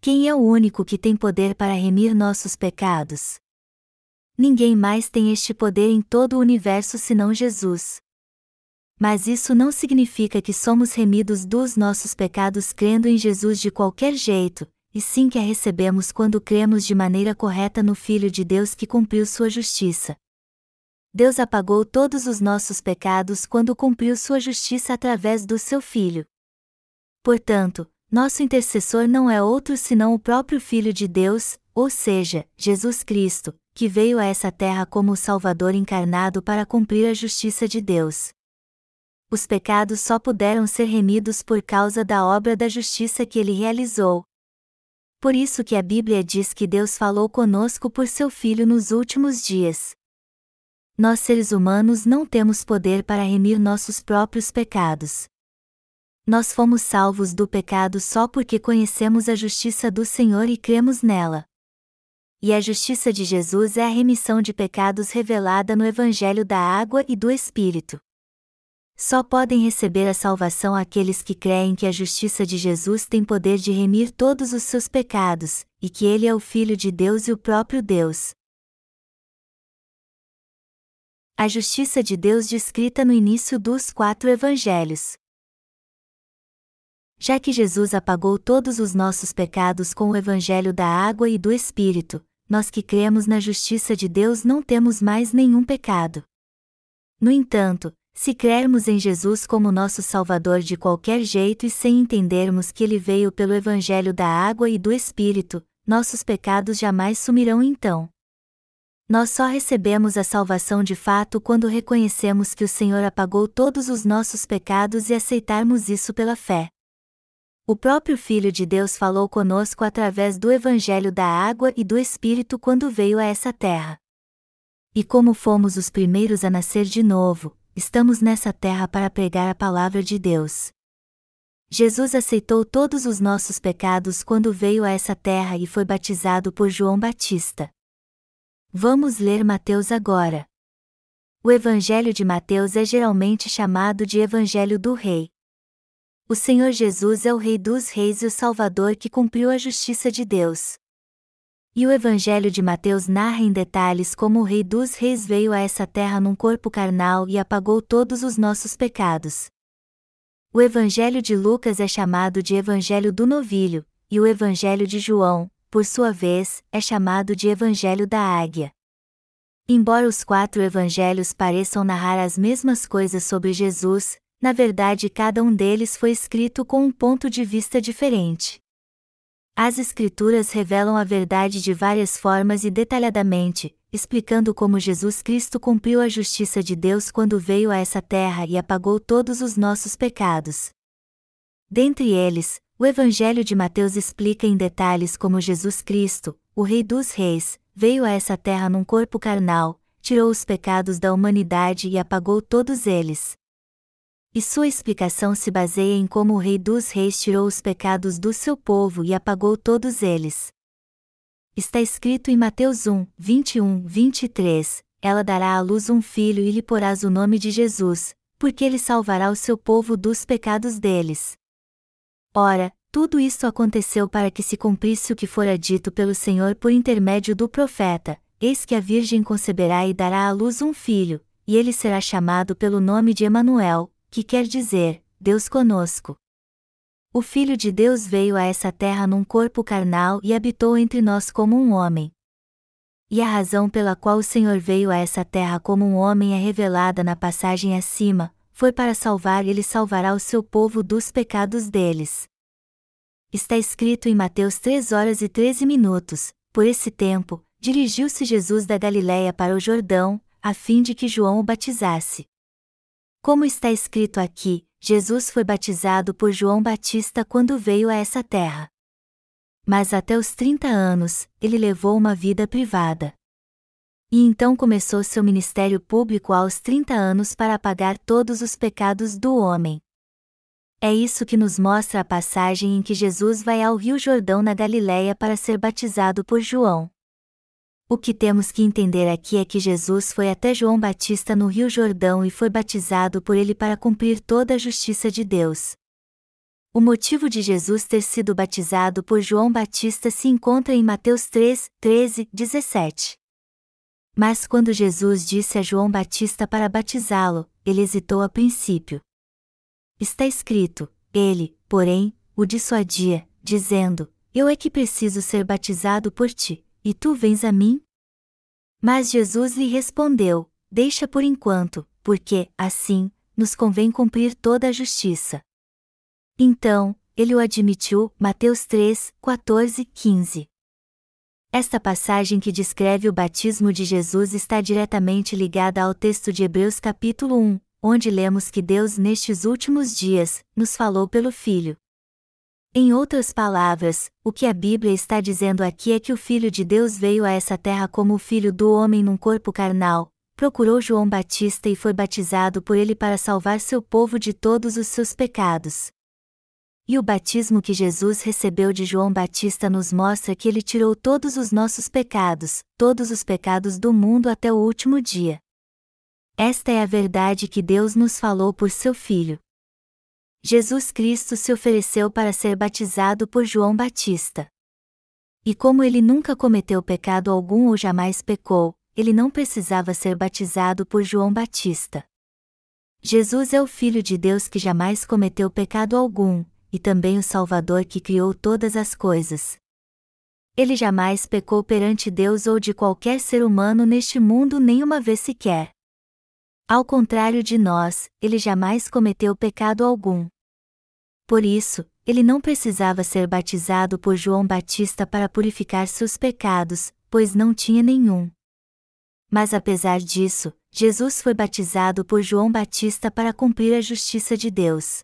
Quem é o único que tem poder para remir nossos pecados? Ninguém mais tem este poder em todo o universo senão Jesus. Mas isso não significa que somos remidos dos nossos pecados crendo em Jesus de qualquer jeito, e sim que a recebemos quando cremos de maneira correta no Filho de Deus que cumpriu sua justiça. Deus apagou todos os nossos pecados quando cumpriu sua justiça através do seu Filho. Portanto, nosso intercessor não é outro senão o próprio Filho de Deus, ou seja, Jesus Cristo, que veio a essa terra como o Salvador encarnado para cumprir a justiça de Deus. Os pecados só puderam ser remidos por causa da obra da justiça que ele realizou, por isso que a Bíblia diz que Deus falou conosco por seu Filho nos últimos dias. Nós seres humanos não temos poder para remir nossos próprios pecados. Nós fomos salvos do pecado só porque conhecemos a justiça do Senhor e cremos nela. E a justiça de Jesus é a remissão de pecados revelada no Evangelho da Água e do Espírito. Só podem receber a salvação aqueles que creem que a justiça de Jesus tem poder de remir todos os seus pecados, e que ele é o Filho de Deus e o próprio Deus. A justiça de Deus descrita no início dos quatro evangelhos. Já que Jesus apagou todos os nossos pecados com o evangelho da água e do Espírito, nós que cremos na justiça de Deus não temos mais nenhum pecado. No entanto, se crermos em Jesus como nosso Salvador de qualquer jeito e sem entendermos que ele veio pelo Evangelho da água e do Espírito, nossos pecados jamais sumirão então. Nós só recebemos a salvação de fato quando reconhecemos que o Senhor apagou todos os nossos pecados e aceitarmos isso pela fé. O próprio Filho de Deus falou conosco através do Evangelho da água e do Espírito quando veio a essa terra. E como fomos os primeiros a nascer de novo, estamos nessa terra para pregar a palavra de Deus. Jesus aceitou todos os nossos pecados quando veio a essa terra e foi batizado por João Batista. Vamos ler Mateus agora. O Evangelho de Mateus é geralmente chamado de Evangelho do Rei. O Senhor Jesus é o Rei dos Reis e o Salvador que cumpriu a justiça de Deus. E o Evangelho de Mateus narra em detalhes como o Rei dos Reis veio a essa terra num corpo carnal e apagou todos os nossos pecados. O Evangelho de Lucas é chamado de Evangelho do Novilho, e o Evangelho de João, por sua vez, é chamado de Evangelho da Águia. Embora os quatro evangelhos pareçam narrar as mesmas coisas sobre Jesus, na verdade cada um deles foi escrito com um ponto de vista diferente. As Escrituras revelam a verdade de várias formas e detalhadamente, explicando como Jesus Cristo cumpriu a justiça de Deus quando veio a essa terra e apagou todos os nossos pecados. Dentre eles, o Evangelho de Mateus explica em detalhes como Jesus Cristo, o Rei dos Reis, veio a essa terra num corpo carnal, tirou os pecados da humanidade e apagou todos eles. E sua explicação se baseia em como o Rei dos Reis tirou os pecados do seu povo e apagou todos eles. Está escrito em Mateus 1, 21, 23: Ela dará à luz um filho e lhe porás o nome de Jesus, porque ele salvará o seu povo dos pecados deles. Ora, tudo isso aconteceu para que se cumprisse o que fora dito pelo Senhor por intermédio do profeta: Eis que a Virgem conceberá e dará à luz um filho, e ele será chamado pelo nome de Emanuel, que quer dizer, Deus conosco. O Filho de Deus veio a essa terra num corpo carnal e habitou entre nós como um homem. E a razão pela qual o Senhor veio a essa terra como um homem é revelada na passagem acima, foi para salvar e ele salvará o seu povo dos pecados deles. Está escrito em Mateus 3 horas e 13 minutos, por esse tempo, dirigiu-se Jesus da Galiléia para o Jordão, a fim de que João o batizasse. Como está escrito aqui, Jesus foi batizado por João Batista quando veio a essa terra. Mas até os 30 anos, ele levou uma vida privada. E então começou seu ministério público aos 30 anos para apagar todos os pecados do homem. É isso que nos mostra a passagem em que Jesus vai ao Rio Jordão na Galiléia para ser batizado por João. O que temos que entender aqui é que Jesus foi até João Batista no Rio Jordão e foi batizado por ele para cumprir toda a justiça de Deus. O motivo de Jesus ter sido batizado por João Batista se encontra em Mateus 3, 13, 17. Mas quando Jesus disse a João Batista para batizá-lo, ele hesitou a princípio. Está escrito: Ele, porém, o dissuadia, dizendo: Eu é que preciso ser batizado por ti, e tu vens a mim? Mas Jesus lhe respondeu: Deixa por enquanto, porque, assim, nos convém cumprir toda a justiça. Então, ele o admitiu, Mateus 3, 14, 15. Esta passagem que descreve o batismo de Jesus está diretamente ligada ao texto de Hebreus capítulo 1, onde lemos que Deus nestes últimos dias nos falou pelo Filho. Em outras palavras, o que a Bíblia está dizendo aqui é que o Filho de Deus veio a essa terra como o Filho do homem num corpo carnal, procurou João Batista e foi batizado por ele para salvar seu povo de todos os seus pecados. E o batismo que Jesus recebeu de João Batista nos mostra que ele tirou todos os nossos pecados, todos os pecados do mundo até o último dia. Esta é a verdade que Deus nos falou por seu Filho. Jesus Cristo se ofereceu para ser batizado por João Batista. E como ele nunca cometeu pecado algum ou jamais pecou, ele não precisava ser batizado por João Batista. Jesus é o Filho de Deus que jamais cometeu pecado algum, e também o Salvador que criou todas as coisas. Ele jamais pecou perante Deus ou de qualquer ser humano neste mundo nenhuma vez sequer. Ao contrário de nós, ele jamais cometeu pecado algum. Por isso, ele não precisava ser batizado por João Batista para purificar seus pecados, pois não tinha nenhum. Mas apesar disso, Jesus foi batizado por João Batista para cumprir a justiça de Deus.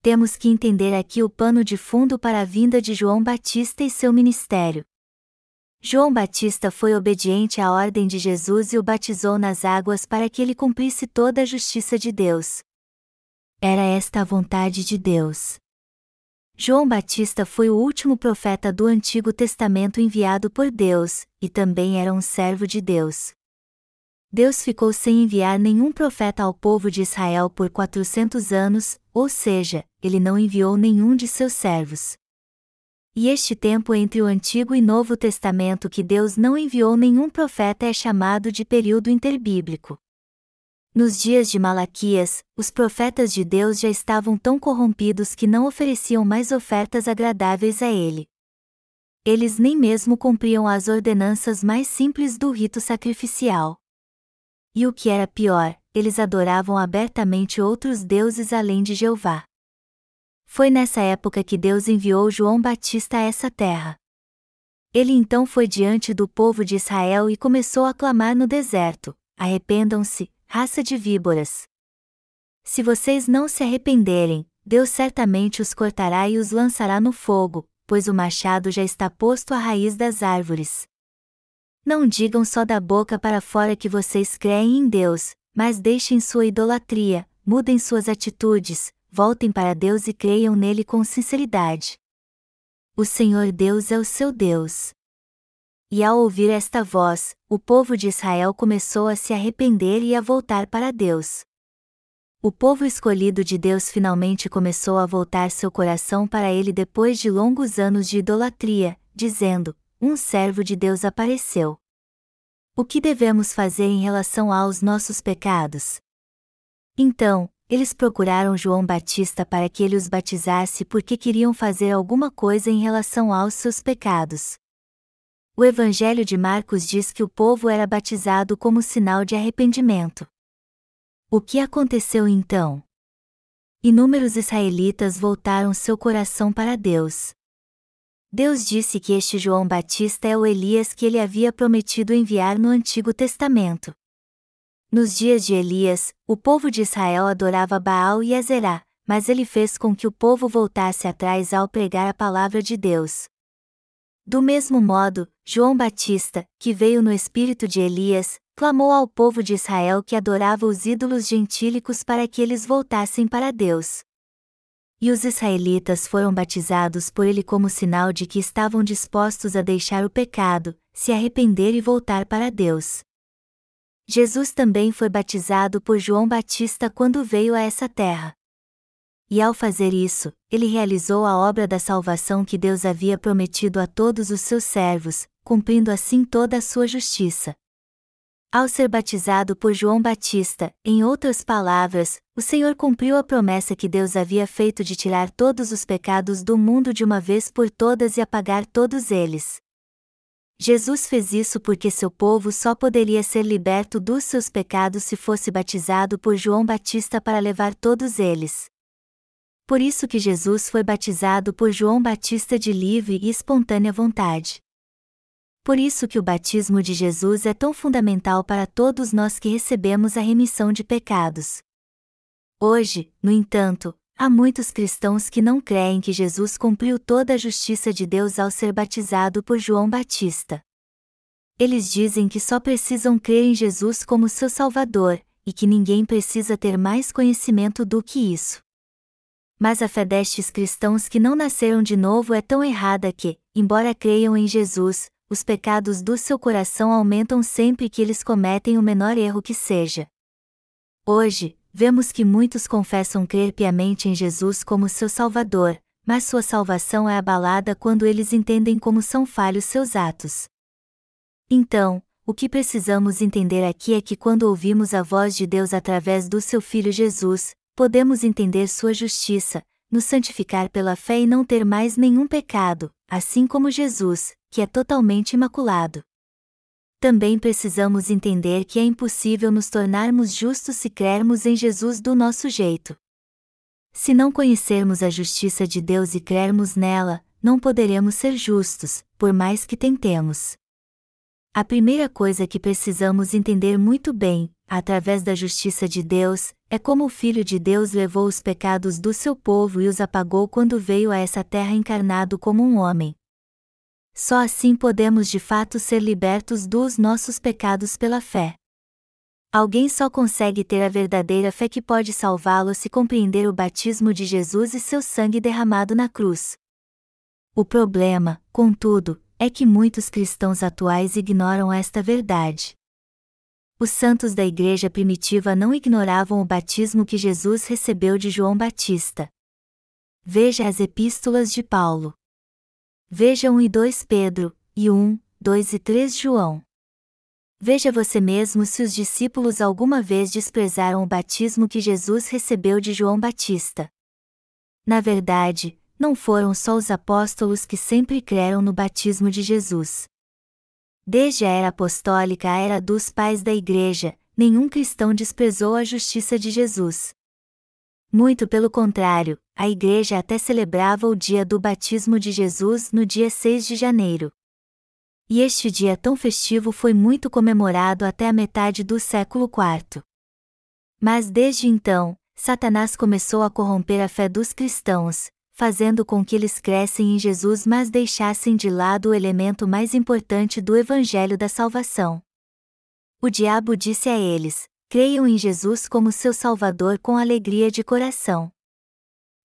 Temos que entender aqui o pano de fundo para a vinda de João Batista e seu ministério. João Batista foi obediente à ordem de Jesus e o batizou nas águas para que ele cumprisse toda a justiça de Deus. Era esta a vontade de Deus. João Batista foi o último profeta do Antigo Testamento enviado por Deus, e também era um servo de Deus. Deus ficou sem enviar nenhum profeta ao povo de Israel por 400 anos, ou seja, ele não enviou nenhum de seus servos. E este tempo entre o Antigo e Novo Testamento que Deus não enviou nenhum profeta é chamado de período interbíblico. Nos dias de Malaquias, os profetas de Deus já estavam tão corrompidos que não ofereciam mais ofertas agradáveis a ele. Eles nem mesmo cumpriam as ordenanças mais simples do rito sacrificial. E o que era pior, eles adoravam abertamente outros deuses além de Jeová. Foi nessa época que Deus enviou João Batista a essa terra. Ele então foi diante do povo de Israel e começou a clamar no deserto: Arrependam-se, raça de víboras. Se vocês não se arrependerem, Deus certamente os cortará e os lançará no fogo, pois o machado já está posto à raiz das árvores. Não digam só da boca para fora que vocês creem em Deus, mas deixem sua idolatria, mudem suas atitudes, voltem para Deus e creiam nele com sinceridade. O Senhor Deus é o seu Deus. E ao ouvir esta voz, o povo de Israel começou a se arrepender e a voltar para Deus. O povo escolhido de Deus finalmente começou a voltar seu coração para ele depois de longos anos de idolatria, dizendo: Um servo de Deus apareceu. O que devemos fazer em relação aos nossos pecados? Então, eles procuraram João Batista para que ele os batizasse porque queriam fazer alguma coisa em relação aos seus pecados. O Evangelho de Marcos diz que o povo era batizado como sinal de arrependimento. O que aconteceu então? Inúmeros israelitas voltaram seu coração para Deus. Deus disse que este João Batista é o Elias que ele havia prometido enviar no Antigo Testamento. Nos dias de Elias, o povo de Israel adorava Baal e Azerá, mas ele fez com que o povo voltasse atrás ao pregar a palavra de Deus. Do mesmo modo, João Batista, que veio no espírito de Elias, clamou ao povo de Israel que adorava os ídolos gentílicos para que eles voltassem para Deus. E os israelitas foram batizados por ele como sinal de que estavam dispostos a deixar o pecado, se arrepender e voltar para Deus. Jesus também foi batizado por João Batista quando veio a essa terra. E ao fazer isso, ele realizou a obra da salvação que Deus havia prometido a todos os seus servos, cumprindo assim toda a sua justiça. Ao ser batizado por João Batista, em outras palavras, o Senhor cumpriu a promessa que Deus havia feito de tirar todos os pecados do mundo de uma vez por todas e apagar todos eles. Jesus fez isso porque seu povo só poderia ser liberto dos seus pecados se fosse batizado por João Batista para levar todos eles. Por isso que Jesus foi batizado por João Batista de livre e espontânea vontade. Por isso que o batismo de Jesus é tão fundamental para todos nós que recebemos a remissão de pecados. Hoje, no entanto, há muitos cristãos que não creem que Jesus cumpriu toda a justiça de Deus ao ser batizado por João Batista. Eles dizem que só precisam crer em Jesus como seu Salvador, e que ninguém precisa ter mais conhecimento do que isso. Mas a fé destes cristãos que não nasceram de novo é tão errada que, embora creiam em Jesus, os pecados do seu coração aumentam sempre que eles cometem o menor erro que seja. Hoje, vemos que muitos confessam crer piamente em Jesus como seu Salvador, mas sua salvação é abalada quando eles entendem como são falhos seus atos. Então, o que precisamos entender aqui é que quando ouvimos a voz de Deus através do seu Filho Jesus, podemos entender sua justiça, nos santificar pela fé e não ter mais nenhum pecado, assim como Jesus, que é totalmente imaculado. Também precisamos entender que é impossível nos tornarmos justos se crermos em Jesus do nosso jeito. Se não conhecermos a justiça de Deus e crermos nela, não poderemos ser justos, por mais que tentemos. A primeira coisa que precisamos entender muito bem, através da justiça de Deus, é como o Filho de Deus levou os pecados do seu povo e os apagou quando veio a essa terra encarnado como um homem. Só assim podemos de fato ser libertos dos nossos pecados pela fé. Alguém só consegue ter a verdadeira fé que pode salvá-lo se compreender o batismo de Jesus e seu sangue derramado na cruz. O problema, contudo, é que muitos cristãos atuais ignoram esta verdade. Os santos da igreja primitiva não ignoravam o batismo que Jesus recebeu de João Batista. Veja as epístolas de Paulo. Veja 1 e 2 Pedro, e 1, 2 e 3 João. Veja você mesmo se os discípulos alguma vez desprezaram o batismo que Jesus recebeu de João Batista. Na verdade, não foram só os apóstolos que sempre creram no batismo de Jesus. Desde a era apostólica à era dos pais da Igreja, nenhum cristão desprezou a justiça de Jesus. Muito pelo contrário, a igreja até celebrava o dia do batismo de Jesus no dia 6 de janeiro. E este dia tão festivo foi muito comemorado até a metade do século IV. Mas desde então, Satanás começou a corromper a fé dos cristãos, fazendo com que eles crescem em Jesus mas deixassem de lado o elemento mais importante do evangelho da salvação. O diabo disse a eles: creiam em Jesus como seu Salvador com alegria de coração.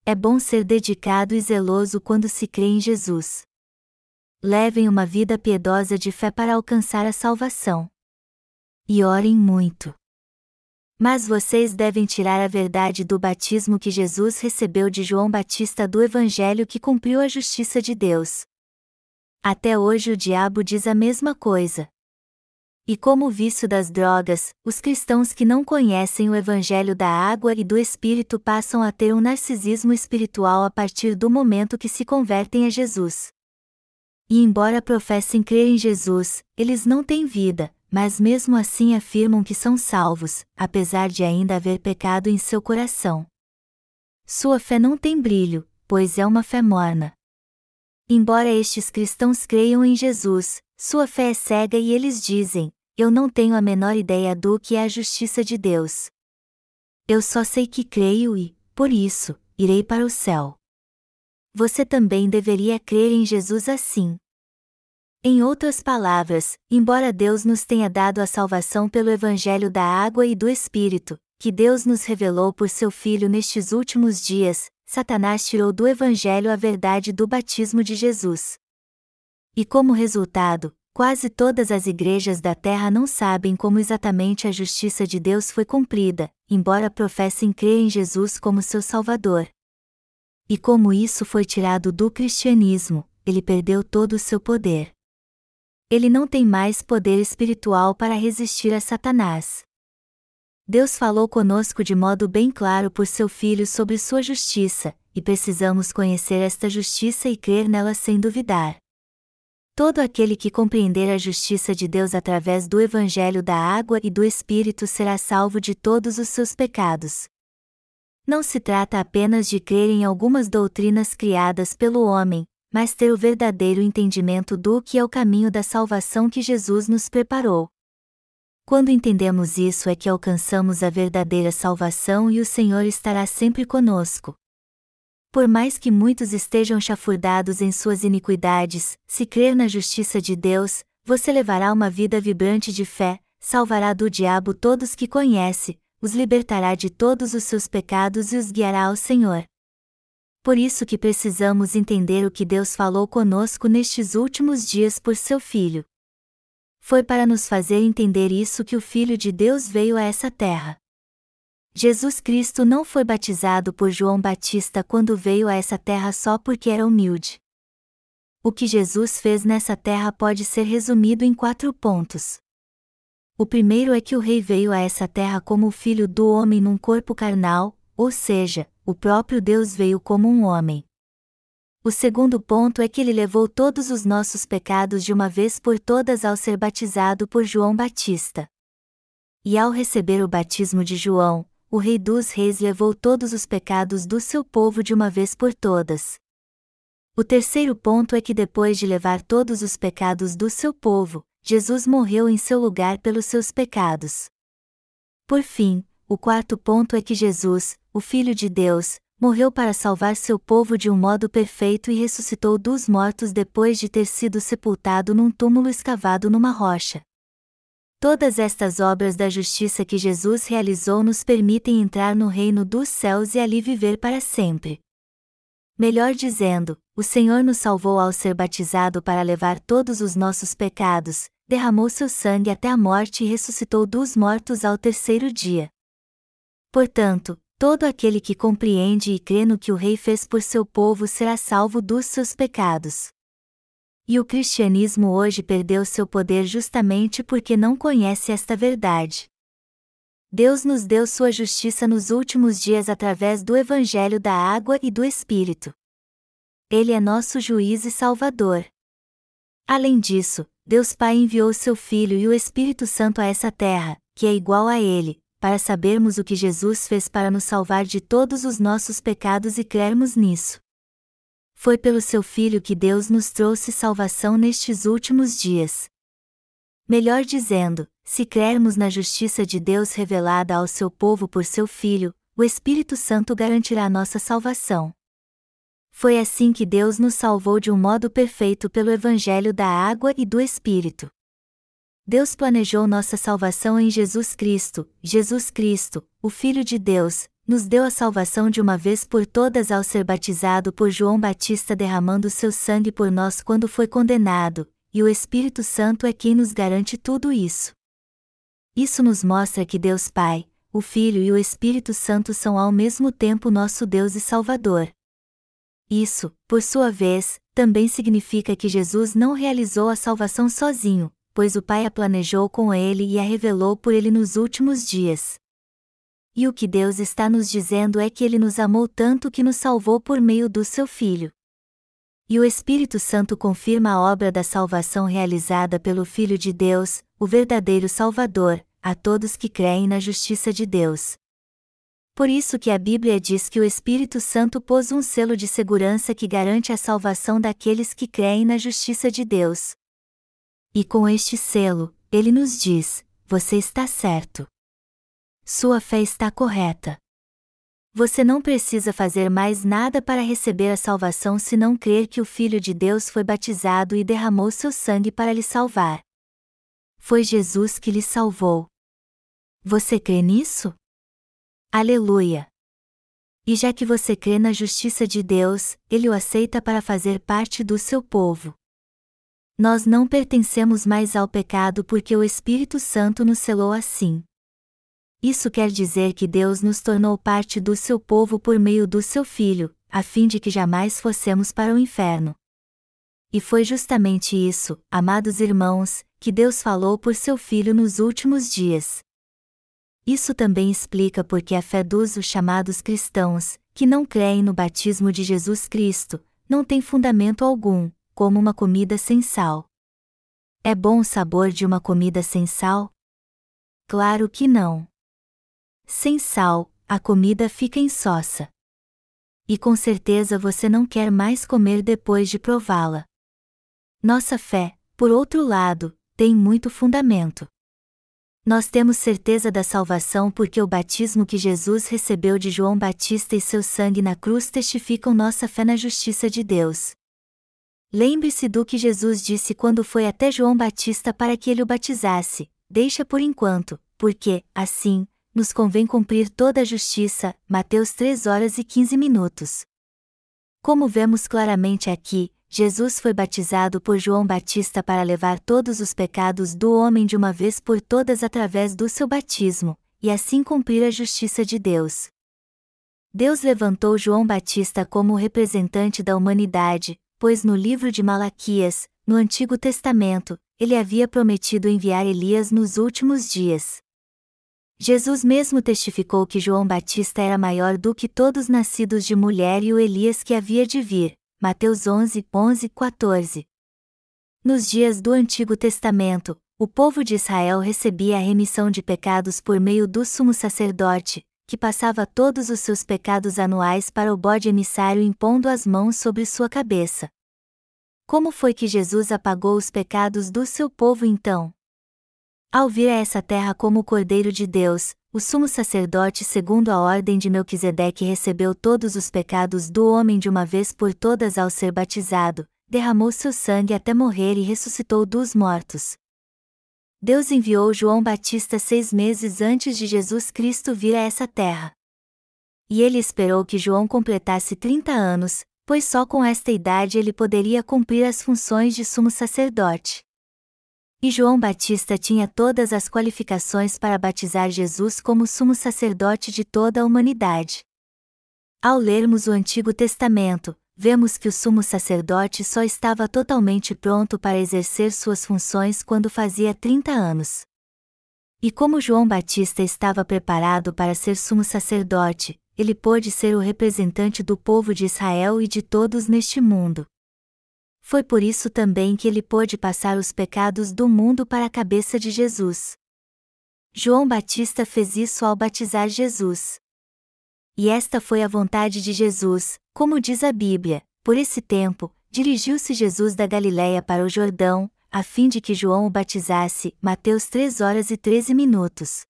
É bom ser dedicado e zeloso quando se crê em Jesus. Levem uma vida piedosa de fé para alcançar a salvação. E orem muito. Mas vocês devem tirar a verdade do batismo que Jesus recebeu de João Batista do Evangelho que cumpriu a justiça de Deus. Até hoje o diabo diz a mesma coisa. E como o vício das drogas, os cristãos que não conhecem o Evangelho da água e do Espírito passam a ter um narcisismo espiritual a partir do momento que se convertem a Jesus. E embora professem crer em Jesus, eles não têm vida, mas mesmo assim afirmam que são salvos, apesar de ainda haver pecado em seu coração. Sua fé não tem brilho, pois é uma fé morna. Embora estes cristãos creiam em Jesus, sua fé é cega e eles dizem: eu não tenho a menor ideia do que é a justiça de Deus. Eu só sei que creio e, por isso, irei para o céu. Você também deveria crer em Jesus assim. Em outras palavras, embora Deus nos tenha dado a salvação pelo Evangelho da água e do Espírito, que Deus nos revelou por seu Filho nestes últimos dias, Satanás tirou do Evangelho a verdade do batismo de Jesus. E como resultado, quase todas as igrejas da terra não sabem como exatamente a justiça de Deus foi cumprida, embora professem crer em Jesus como seu Salvador. E como isso foi tirado do cristianismo, ele perdeu todo o seu poder ele não tem mais poder espiritual para resistir a Satanás. Deus falou conosco de modo bem claro por seu Filho sobre sua justiça, e precisamos conhecer esta justiça e crer nela sem duvidar. Todo aquele que compreender a justiça de Deus através do Evangelho da água e do Espírito será salvo de todos os seus pecados. Não se trata apenas de crer em algumas doutrinas criadas pelo homem, mas ter o verdadeiro entendimento do que é o caminho da salvação que Jesus nos preparou. Quando entendemos isso é que alcançamos a verdadeira salvação e o Senhor estará sempre conosco. Por mais que muitos estejam chafurdados em suas iniquidades, se crer na justiça de Deus, você levará uma vida vibrante de fé, salvará do diabo todos que conhece, os libertará de todos os seus pecados e os guiará ao Senhor por isso que precisamos entender o que Deus falou conosco nestes últimos dias por seu Filho. Foi para nos fazer entender isso que o Filho de Deus veio a essa terra. Jesus Cristo não foi batizado por João Batista quando veio a essa terra só porque era humilde. O que Jesus fez nessa terra pode ser resumido em quatro pontos. O primeiro é que o Rei veio a essa terra como o Filho do homem num corpo carnal, ou seja, o próprio Deus veio como um homem. O segundo ponto é que ele levou todos os nossos pecados de uma vez por todas ao ser batizado por João Batista. E ao receber o batismo de João, o Rei dos Reis levou todos os pecados do seu povo de uma vez por todas. O terceiro ponto é que depois de levar todos os pecados do seu povo, Jesus morreu em seu lugar pelos seus pecados. Por fim, o quarto ponto é que Jesus, o Filho de Deus, morreu para salvar seu povo de um modo perfeito e ressuscitou dos mortos depois de ter sido sepultado num túmulo escavado numa rocha. Todas estas obras da justiça que Jesus realizou nos permitem entrar no reino dos céus e ali viver para sempre. Melhor dizendo, o Senhor nos salvou ao ser batizado para levar todos os nossos pecados, derramou seu sangue até a morte e ressuscitou dos mortos ao terceiro dia. Portanto, todo aquele que compreende e crê no que o Rei fez por seu povo será salvo dos seus pecados. E o cristianismo hoje perdeu seu poder justamente porque não conhece esta verdade. Deus nos deu sua justiça nos últimos dias através do Evangelho da Água e do Espírito. Ele é nosso juiz e salvador. Além disso, Deus Pai enviou seu Filho e o Espírito Santo a essa terra, que é igual a ele, para sabermos o que Jesus fez para nos salvar de todos os nossos pecados e crermos nisso. Foi pelo seu Filho que Deus nos trouxe salvação nestes últimos dias. Melhor dizendo, se crermos na justiça de Deus revelada ao seu povo por seu Filho, o Espírito Santo garantirá nossa salvação. Foi assim que Deus nos salvou de um modo perfeito pelo Evangelho da água e do Espírito. Deus planejou nossa salvação em Jesus Cristo, Jesus Cristo, o Filho de Deus, nos deu a salvação de uma vez por todas ao ser batizado por João Batista derramando seu sangue por nós quando foi condenado, e o Espírito Santo é quem nos garante tudo isso. Isso nos mostra que Deus Pai, o Filho e o Espírito Santo são ao mesmo tempo nosso Deus e Salvador. Isso, por sua vez, também significa que Jesus não realizou a salvação sozinho, pois o Pai a planejou com ele e a revelou por ele nos últimos dias. E o que Deus está nos dizendo é que ele nos amou tanto que nos salvou por meio do seu Filho. E o Espírito Santo confirma a obra da salvação realizada pelo Filho de Deus, o verdadeiro Salvador, a todos que creem na justiça de Deus. Por isso que a Bíblia diz que o Espírito Santo pôs um selo de segurança que garante a salvação daqueles que creem na justiça de Deus. E com este selo, ele nos diz: Você está certo. Sua fé está correta. Você não precisa fazer mais nada para receber a salvação se não crer que o Filho de Deus foi batizado e derramou seu sangue para lhe salvar. Foi Jesus que lhe salvou. Você crê nisso? Aleluia! E já que você crê na justiça de Deus, Ele o aceita para fazer parte do seu povo. Nós não pertencemos mais ao pecado porque o Espírito Santo nos selou assim. Isso quer dizer que Deus nos tornou parte do seu povo por meio do seu Filho, a fim de que jamais fossemos para o inferno. E foi justamente isso, amados irmãos, que Deus falou por seu Filho nos últimos dias. Isso também explica porque a fé dos chamados cristãos, que não creem no batismo de Jesus Cristo, não tem fundamento algum, como uma comida sem sal. É bom o sabor de uma comida sem sal? Claro que não. Sem sal, a comida fica insossa. E com certeza você não quer mais comer depois de prová-la. Nossa fé, por outro lado, tem muito fundamento. Nós temos certeza da salvação porque o batismo que Jesus recebeu de João Batista e seu sangue na cruz testificam nossa fé na justiça de Deus. Lembre-se do que Jesus disse quando foi até João Batista para que ele o batizasse: Deixa por enquanto, porque, assim, nos convém cumprir toda a justiça. Mateus 3 horas e 15 minutos. Como vemos claramente aqui, Jesus foi batizado por João Batista para levar todos os pecados do homem de uma vez por todas através do seu batismo, e assim cumprir a justiça de Deus. Deus levantou João Batista como representante da humanidade, pois no livro de Malaquias, no Antigo Testamento, ele havia prometido enviar Elias nos últimos dias. Jesus mesmo testificou que João Batista era maior do que todos nascidos de mulher e o Elias que havia de vir. Mateus 11, 11, 14. Nos dias do Antigo Testamento, o povo de Israel recebia a remissão de pecados por meio do sumo sacerdote, que passava todos os seus pecados anuais para o bode emissário impondo as mãos sobre sua cabeça. Como foi que Jesus apagou os pecados do seu povo então? Ao vir a essa terra como o Cordeiro de Deus, o sumo sacerdote segundo a ordem de Melquisedeque recebeu todos os pecados do homem de uma vez por todas ao ser batizado, derramou seu sangue até morrer e ressuscitou dos mortos. Deus enviou João Batista seis meses antes de Jesus Cristo vir a essa terra. E ele esperou que João completasse 30 anos, pois só com esta idade ele poderia cumprir as funções de sumo sacerdote. E João Batista tinha todas as qualificações para batizar Jesus como sumo sacerdote de toda a humanidade. Ao lermos o Antigo Testamento, vemos que o sumo sacerdote só estava totalmente pronto para exercer suas funções quando fazia 30 anos. E como João Batista estava preparado para ser sumo sacerdote, ele pôde ser o representante do povo de Israel e de todos neste mundo. Foi por isso também que ele pôde passar os pecados do mundo para a cabeça de Jesus. João Batista fez isso ao batizar Jesus. E esta foi a vontade de Jesus, como diz a Bíblia, por esse tempo, dirigiu-se Jesus da Galiléia para o Jordão, a fim de que João o batizasse, Mateus 3 horas e 13 minutos.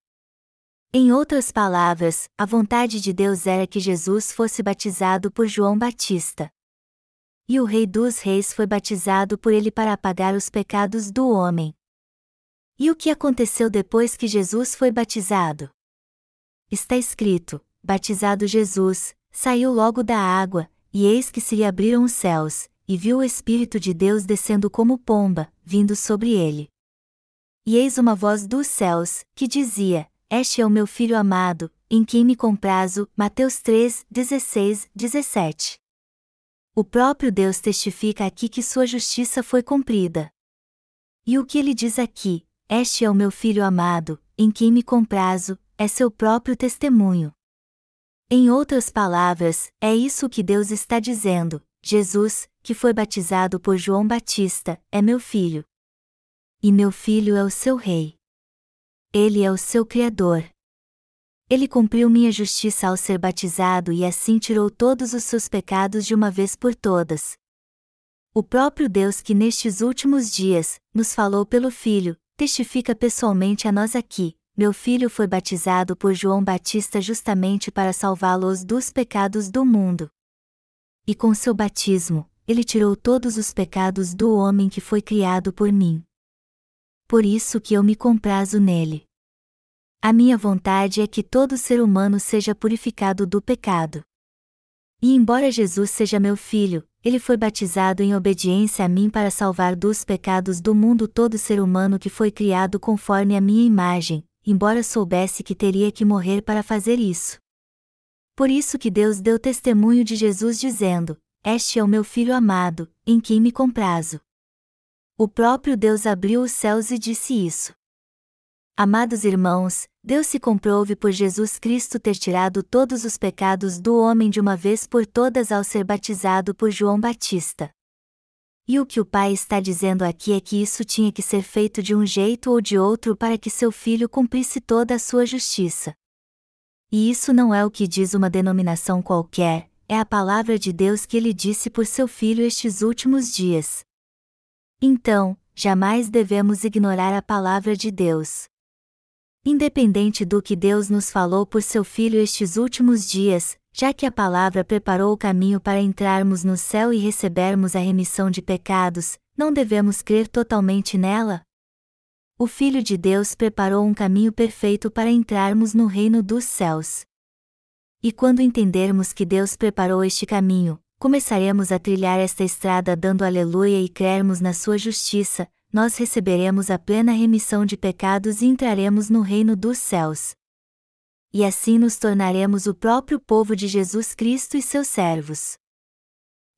Em outras palavras, a vontade de Deus era que Jesus fosse batizado por João Batista. E o Rei dos Reis foi batizado por ele para apagar os pecados do homem. E o que aconteceu depois que Jesus foi batizado? Está escrito: Batizado Jesus, saiu logo da água, e eis que se lhe abriram os céus, e viu o Espírito de Deus descendo como pomba, vindo sobre ele. E eis uma voz dos céus, que dizia: Este é o meu filho amado, em quem me comprazo. Mateus 3, 16, 17. O próprio Deus testifica aqui que sua justiça foi cumprida. E o que ele diz aqui, este é o meu filho amado, em quem me comprazo, é seu próprio testemunho. Em outras palavras, é isso que Deus está dizendo: Jesus, que foi batizado por João Batista, é meu filho. E meu filho é o seu rei. Ele é o seu Criador. Ele cumpriu minha justiça ao ser batizado e assim tirou todos os seus pecados de uma vez por todas. O próprio Deus que nestes últimos dias nos falou pelo Filho, testifica pessoalmente a nós aqui: meu filho foi batizado por João Batista justamente para salvá-los dos pecados do mundo. E com seu batismo, ele tirou todos os pecados do homem que foi criado por mim. Por isso que eu me comprazo nele. A minha vontade é que todo ser humano seja purificado do pecado. E embora Jesus seja meu filho, ele foi batizado em obediência a mim para salvar dos pecados do mundo todo ser humano que foi criado conforme a minha imagem, embora soubesse que teria que morrer para fazer isso. Por isso que Deus deu testemunho de Jesus dizendo: Este é o meu filho amado, em quem me comprazo. O próprio Deus abriu os céus e disse isso. Amados irmãos, Deus se comprove por Jesus Cristo ter tirado todos os pecados do homem de uma vez por todas ao ser batizado por João Batista. E o que o Pai está dizendo aqui é que isso tinha que ser feito de um jeito ou de outro para que seu filho cumprisse toda a sua justiça. E isso não é o que diz uma denominação qualquer, é a palavra de Deus que ele disse por seu filho estes últimos dias. Então, jamais devemos ignorar a palavra de Deus. Independente do que Deus nos falou por seu Filho estes últimos dias, já que a palavra preparou o caminho para entrarmos no céu e recebermos a remissão de pecados, não devemos crer totalmente nela? O Filho de Deus preparou um caminho perfeito para entrarmos no reino dos céus. E quando entendermos que Deus preparou este caminho, começaremos a trilhar esta estrada dando aleluia e crermos na sua justiça, nós receberemos a plena remissão de pecados e entraremos no reino dos céus e assim nos tornaremos o próprio povo de Jesus Cristo e seus servos.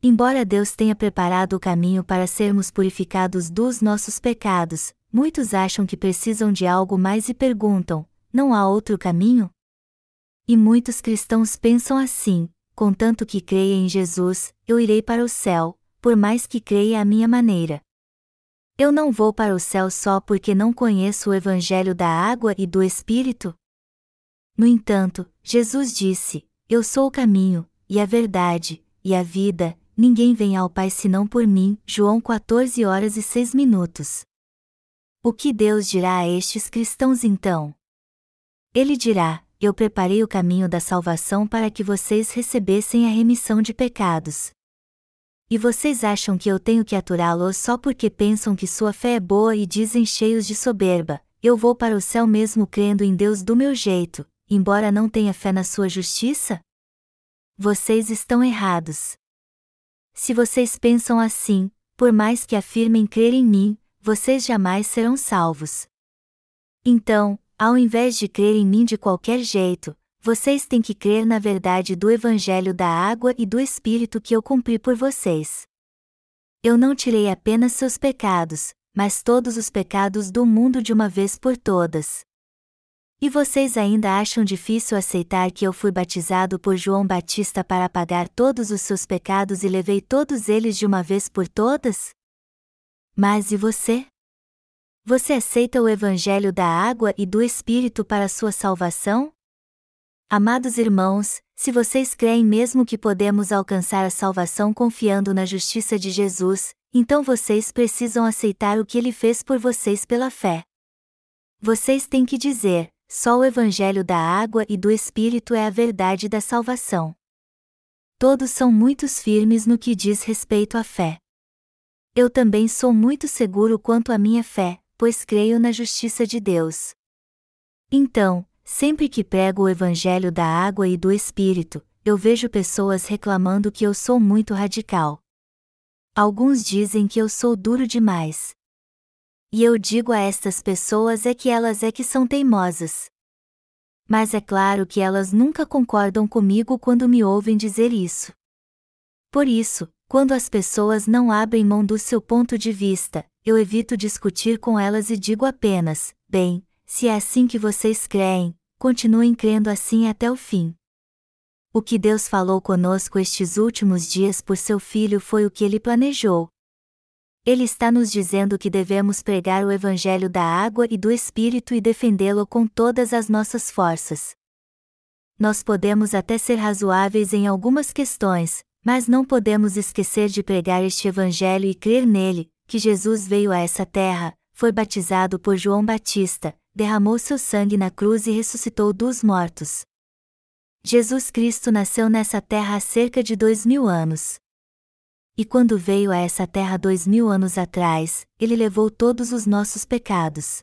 Embora Deus tenha preparado o caminho para sermos purificados dos nossos pecados, muitos acham que precisam de algo mais e perguntam: não há outro caminho? E muitos cristãos pensam assim: contanto que creia em Jesus, eu irei para o céu, por mais que creia à minha maneira. Eu não vou para o céu só porque não conheço o Evangelho da água e do Espírito? No entanto, Jesus disse: Eu sou o caminho, e a verdade, e a vida, ninguém vem ao Pai senão por mim. João 14 horas e 6 minutos. O que Deus dirá a estes cristãos então? Ele dirá: Eu preparei o caminho da salvação para que vocês recebessem a remissão de pecados. E vocês acham que eu tenho que aturá-los só porque pensam que sua fé é boa e dizem cheios de soberba: Eu vou para o céu mesmo crendo em Deus do meu jeito, embora não tenha fé na sua justiça? Vocês estão errados. Se vocês pensam assim, por mais que afirmem crer em mim, vocês jamais serão salvos. Então, ao invés de crer em mim de qualquer jeito, vocês têm que crer na verdade do Evangelho da água e do Espírito que eu cumpri por vocês. Eu não tirei apenas seus pecados, mas todos os pecados do mundo de uma vez por todas. E vocês ainda acham difícil aceitar que eu fui batizado por João Batista para apagar todos os seus pecados e levei todos eles de uma vez por todas? Mas e você? Você aceita o Evangelho da água e do Espírito para sua salvação? Amados irmãos, se vocês creem mesmo que podemos alcançar a salvação confiando na justiça de Jesus, então vocês precisam aceitar o que ele fez por vocês pela fé. Vocês têm que dizer: só o Evangelho da água e do Espírito é a verdade da salvação. Todos são muito firmes no que diz respeito à fé. Eu também sou muito seguro quanto à minha fé, pois creio na justiça de Deus. Então, sempre que prego o Evangelho da água e do Espírito, eu vejo pessoas reclamando que eu sou muito radical. Alguns dizem que eu sou duro demais. E eu digo a estas pessoas é que elas é que são teimosas. Mas é claro que elas nunca concordam comigo quando me ouvem dizer isso. Por isso, quando as pessoas não abrem mão do seu ponto de vista, eu evito discutir com elas e digo apenas: bem, se é assim que vocês creem, continuem crendo assim até o fim. O que Deus falou conosco estes últimos dias por seu Filho foi o que ele planejou, ele está nos dizendo que devemos pregar o Evangelho da água e do Espírito e defendê-lo com todas as nossas forças. Nós podemos até ser razoáveis em algumas questões, mas não podemos esquecer de pregar este Evangelho e crer nele, que Jesus veio a essa terra, foi batizado por João Batista, derramou seu sangue na cruz e ressuscitou dos mortos. Jesus Cristo nasceu nessa terra há cerca de dois mil anos. E quando veio a essa terra dois mil anos atrás, ele levou todos os nossos pecados.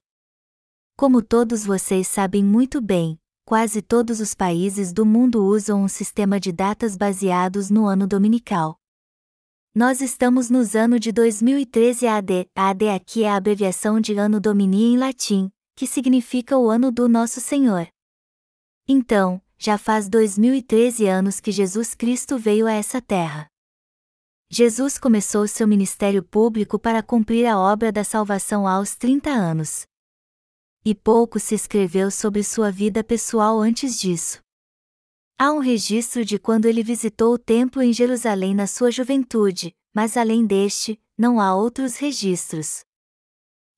Como todos vocês sabem muito bem, quase todos os países do mundo usam um sistema de datas baseados no ano dominical. Nós estamos nos anos de 2013 AD. AD aqui é a abreviação de Ano Domini em latim, que significa o ano do nosso Senhor. Então, já faz 2013 anos que Jesus Cristo veio a essa terra. Jesus começou seu ministério público para cumprir a obra da salvação aos 30 anos. E pouco se escreveu sobre sua vida pessoal antes disso. Há um registro de quando ele visitou o templo em Jerusalém na sua juventude, mas além deste, não há outros registros.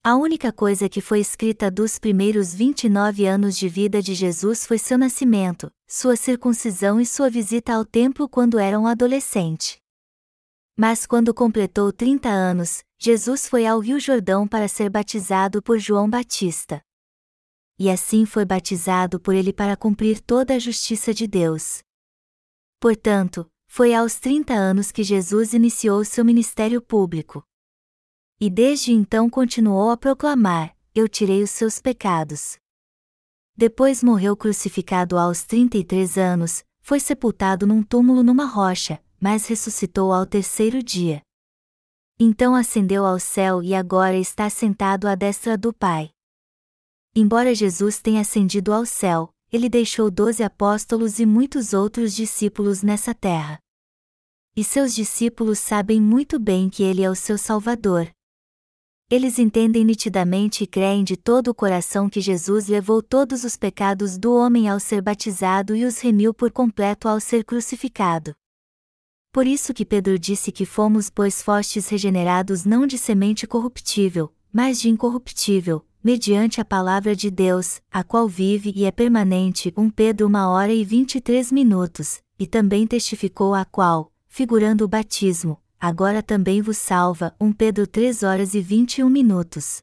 A única coisa que foi escrita dos primeiros 29 anos de vida de Jesus foi seu nascimento, sua circuncisão e sua visita ao templo quando era um adolescente. Mas quando completou 30 anos, Jesus foi ao Rio Jordão para ser batizado por João Batista e assim foi batizado por ele para cumprir toda a justiça de Deus. Portanto, foi aos 30 anos que Jesus iniciou seu ministério público. E desde então continuou a proclamar: Eu tirei os seus pecados. Depois morreu crucificado aos 33 anos, foi sepultado num túmulo numa rocha, mas ressuscitou ao terceiro dia. Então ascendeu ao céu e agora está sentado à destra do Pai. Embora Jesus tenha ascendido ao céu, ele deixou doze apóstolos e muitos outros discípulos nessa terra. E seus discípulos sabem muito bem que ele é o seu Salvador. Eles entendem nitidamente e creem de todo o coração que Jesus levou todos os pecados do homem ao ser batizado e os remiu por completo ao ser crucificado. Por isso que Pedro disse que fomos pois fostes regenerados não de semente corruptível, mas de incorruptível, mediante a palavra de Deus, a qual vive e é permanente. 1 Pedro 1 hora e 23 minutos, e também testificou a qual, figurando o batismo, agora também vos salva. 1 Pedro 3 horas e 21 minutos.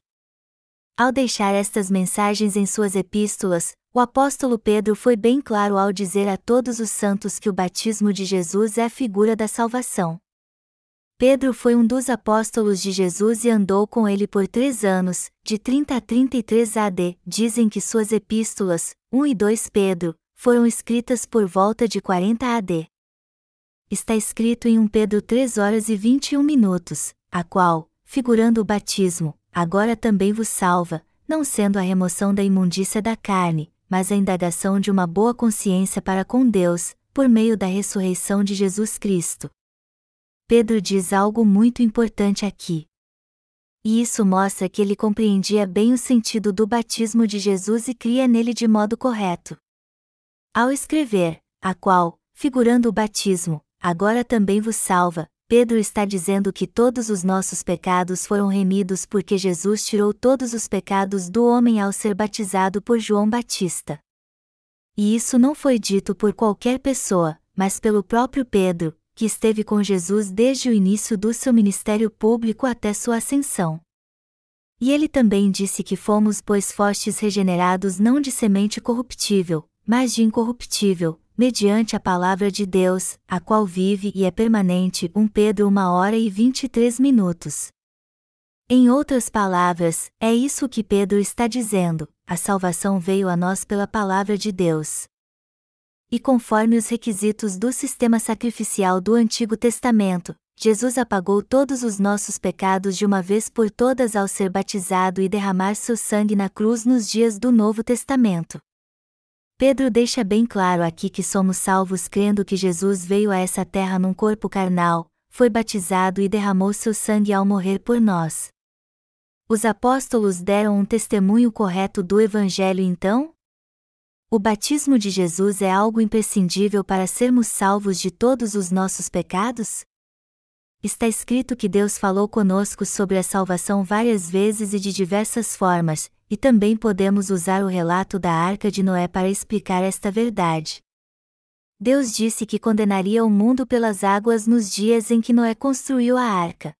Ao deixar estas mensagens em suas epístolas, o apóstolo Pedro foi bem claro ao dizer a todos os santos que o batismo de Jesus é a figura da salvação. Pedro foi um dos apóstolos de Jesus e andou com ele por três anos, de 30 a 33 AD. Dizem que suas epístolas, 1 e 2 Pedro, foram escritas por volta de 40 AD. Está escrito em 1 Pedro 3 horas e 21 minutos, a qual, figurando o batismo, agora também vos salva, não sendo a remoção da imundícia da carne, mas a indagação de uma boa consciência para com Deus, por meio da ressurreição de Jesus Cristo. Pedro diz algo muito importante aqui. E isso mostra que ele compreendia bem o sentido do batismo de Jesus e cria nele de modo correto. Ao escrever, a qual, figurando o batismo, agora também vos salva, Pedro está dizendo que todos os nossos pecados foram remidos porque Jesus tirou todos os pecados do homem ao ser batizado por João Batista. E isso não foi dito por qualquer pessoa, mas pelo próprio Pedro, que esteve com Jesus desde o início do seu ministério público até sua ascensão. E ele também disse que fomos pois fostes regenerados não de semente corruptível, mas de incorruptível, mediante a palavra de Deus, a qual vive e é permanente. 1 Pedro 1 hora e 23 minutos. Em outras palavras, é isso que Pedro está dizendo: a salvação veio a nós pela palavra de Deus e conforme os requisitos do sistema sacrificial do Antigo Testamento, Jesus apagou todos os nossos pecados de uma vez por todas ao ser batizado e derramar seu sangue na cruz nos dias do Novo Testamento. Pedro deixa bem claro aqui que somos salvos crendo que Jesus veio a essa terra num corpo carnal, foi batizado e derramou seu sangue ao morrer por nós. Os apóstolos deram um testemunho correto do Evangelho então? O batismo de Jesus é algo imprescindível para sermos salvos de todos os nossos pecados? Está escrito que Deus falou conosco sobre a salvação várias vezes e de diversas formas, e também podemos usar o relato da arca de Noé para explicar esta verdade. Deus disse que condenaria o mundo pelas águas nos dias em que Noé construiu a arca.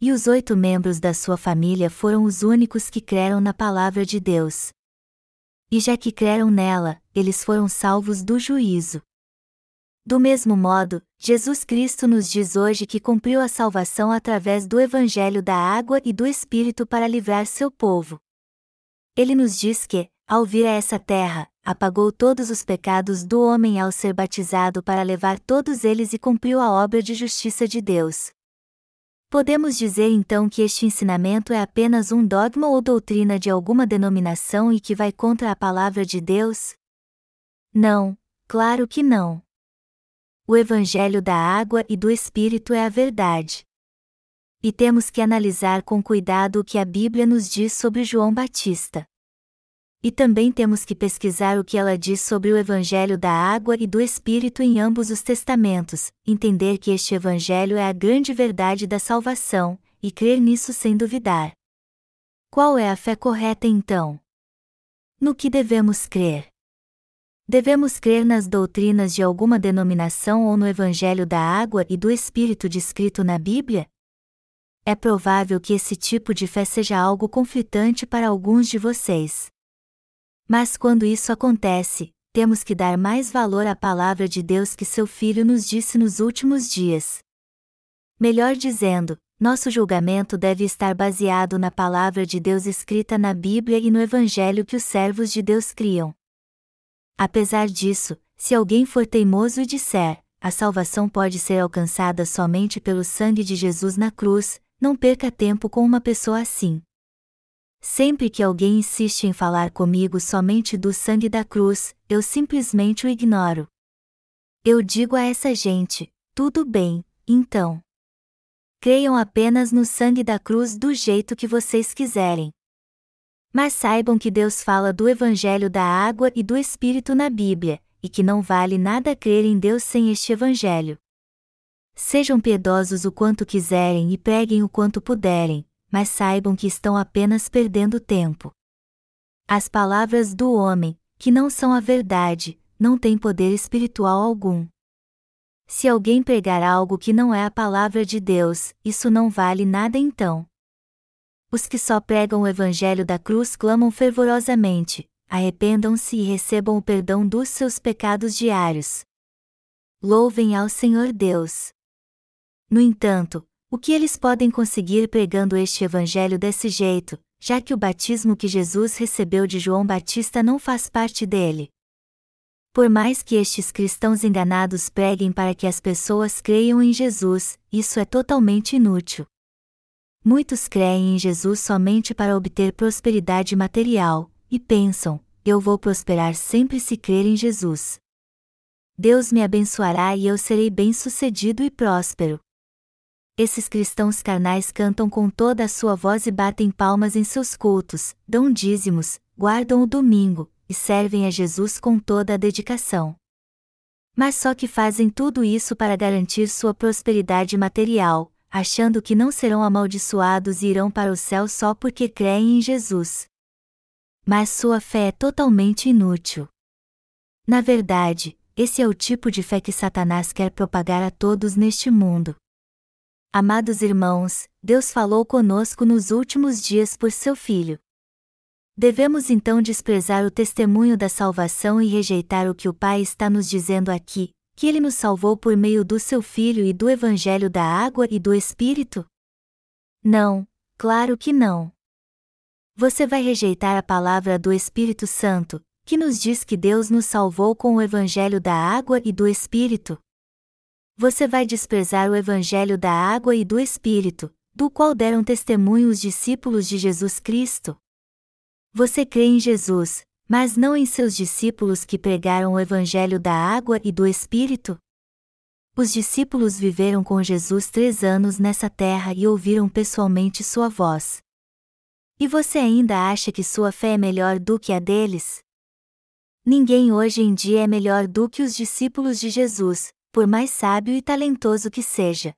e os oito membros da sua família foram os únicos que creram na palavra de Deus. E já que creram nela, eles foram salvos do juízo. Do mesmo modo, Jesus Cristo nos diz hoje que cumpriu a salvação através do Evangelho da água e do Espírito para livrar seu povo. Ele nos diz que, ao vir a essa terra, apagou todos os pecados do homem ao ser batizado para levar todos eles e cumpriu a obra de justiça de Deus. Podemos dizer então que este ensinamento é apenas um dogma ou doutrina de alguma denominação e que vai contra a palavra de Deus? Não, claro que não. O Evangelho da água e do Espírito é a verdade. E temos que analisar com cuidado o que a Bíblia nos diz sobre João Batista. E também temos que pesquisar o que ela diz sobre o Evangelho da água e do Espírito em ambos os testamentos, entender que este Evangelho é a grande verdade da salvação, e crer nisso sem duvidar. Qual é a fé correta então? No que devemos crer? Devemos crer nas doutrinas de alguma denominação ou no Evangelho da água e do Espírito descrito na Bíblia? É provável que esse tipo de fé seja algo conflitante para alguns de vocês. Mas quando isso acontece, temos que dar mais valor à palavra de Deus que seu Filho nos disse nos últimos dias. Melhor dizendo, nosso julgamento deve estar baseado na palavra de Deus escrita na Bíblia e no Evangelho que os servos de Deus criam. Apesar disso, se alguém for teimoso e disser, a salvação pode ser alcançada somente pelo sangue de Jesus na cruz, não perca tempo com uma pessoa assim. Sempre que alguém insiste em falar comigo somente do sangue da cruz, eu simplesmente o ignoro. Eu digo a essa gente: tudo bem, então. Creiam apenas no sangue da cruz do jeito que vocês quiserem. Mas saibam que Deus fala do Evangelho da água e do Espírito na Bíblia, e que não vale nada crer em Deus sem este Evangelho. Sejam piedosos o quanto quiserem e preguem o quanto puderem, mas saibam que estão apenas perdendo tempo. As palavras do homem, que não são a verdade, não têm poder espiritual algum. Se alguém pregar algo que não é a palavra de Deus, isso não vale nada então. Os que só pregam o evangelho da cruz clamam fervorosamente: arrependam-se e recebam o perdão dos seus pecados diários. Louvem ao Senhor Deus. No entanto, o que eles podem conseguir pregando este evangelho desse jeito, já que o batismo que Jesus recebeu de João Batista não faz parte dele? Por mais que estes cristãos enganados preguem para que as pessoas creiam em Jesus, isso é totalmente inútil. Muitos creem em Jesus somente para obter prosperidade material, e pensam: eu vou prosperar sempre se crer em Jesus. Deus me abençoará e eu serei bem-sucedido e próspero esses cristãos carnais cantam com toda a sua voz e batem palmas em seus cultos, dão dízimos, guardam o domingo, e servem a Jesus com toda a dedicação. Mas só que fazem tudo isso para garantir sua prosperidade material, achando que não serão amaldiçoados e irão para o céu só porque creem em Jesus. Mas sua fé é totalmente inútil. Na verdade, esse é o tipo de fé que Satanás quer propagar a todos neste mundo. Amados irmãos, Deus falou conosco nos últimos dias por seu Filho. Devemos então desprezar o testemunho da salvação e rejeitar o que o Pai está nos dizendo aqui, que ele nos salvou por meio do seu Filho e do Evangelho da água e do Espírito? Não, claro que não. Você vai rejeitar a palavra do Espírito Santo, que nos diz que Deus nos salvou com o Evangelho da água e do Espírito? Você vai desprezar o Evangelho da água e do Espírito, do qual deram testemunho os discípulos de Jesus Cristo? Você crê em Jesus, mas não em seus discípulos que pregaram o Evangelho da água e do Espírito? Os discípulos viveram com Jesus três anos nessa terra e ouviram pessoalmente sua voz. E você ainda acha que sua fé é melhor do que a deles? Ninguém hoje em dia é melhor do que os discípulos de Jesus, por mais sábio e talentoso que seja.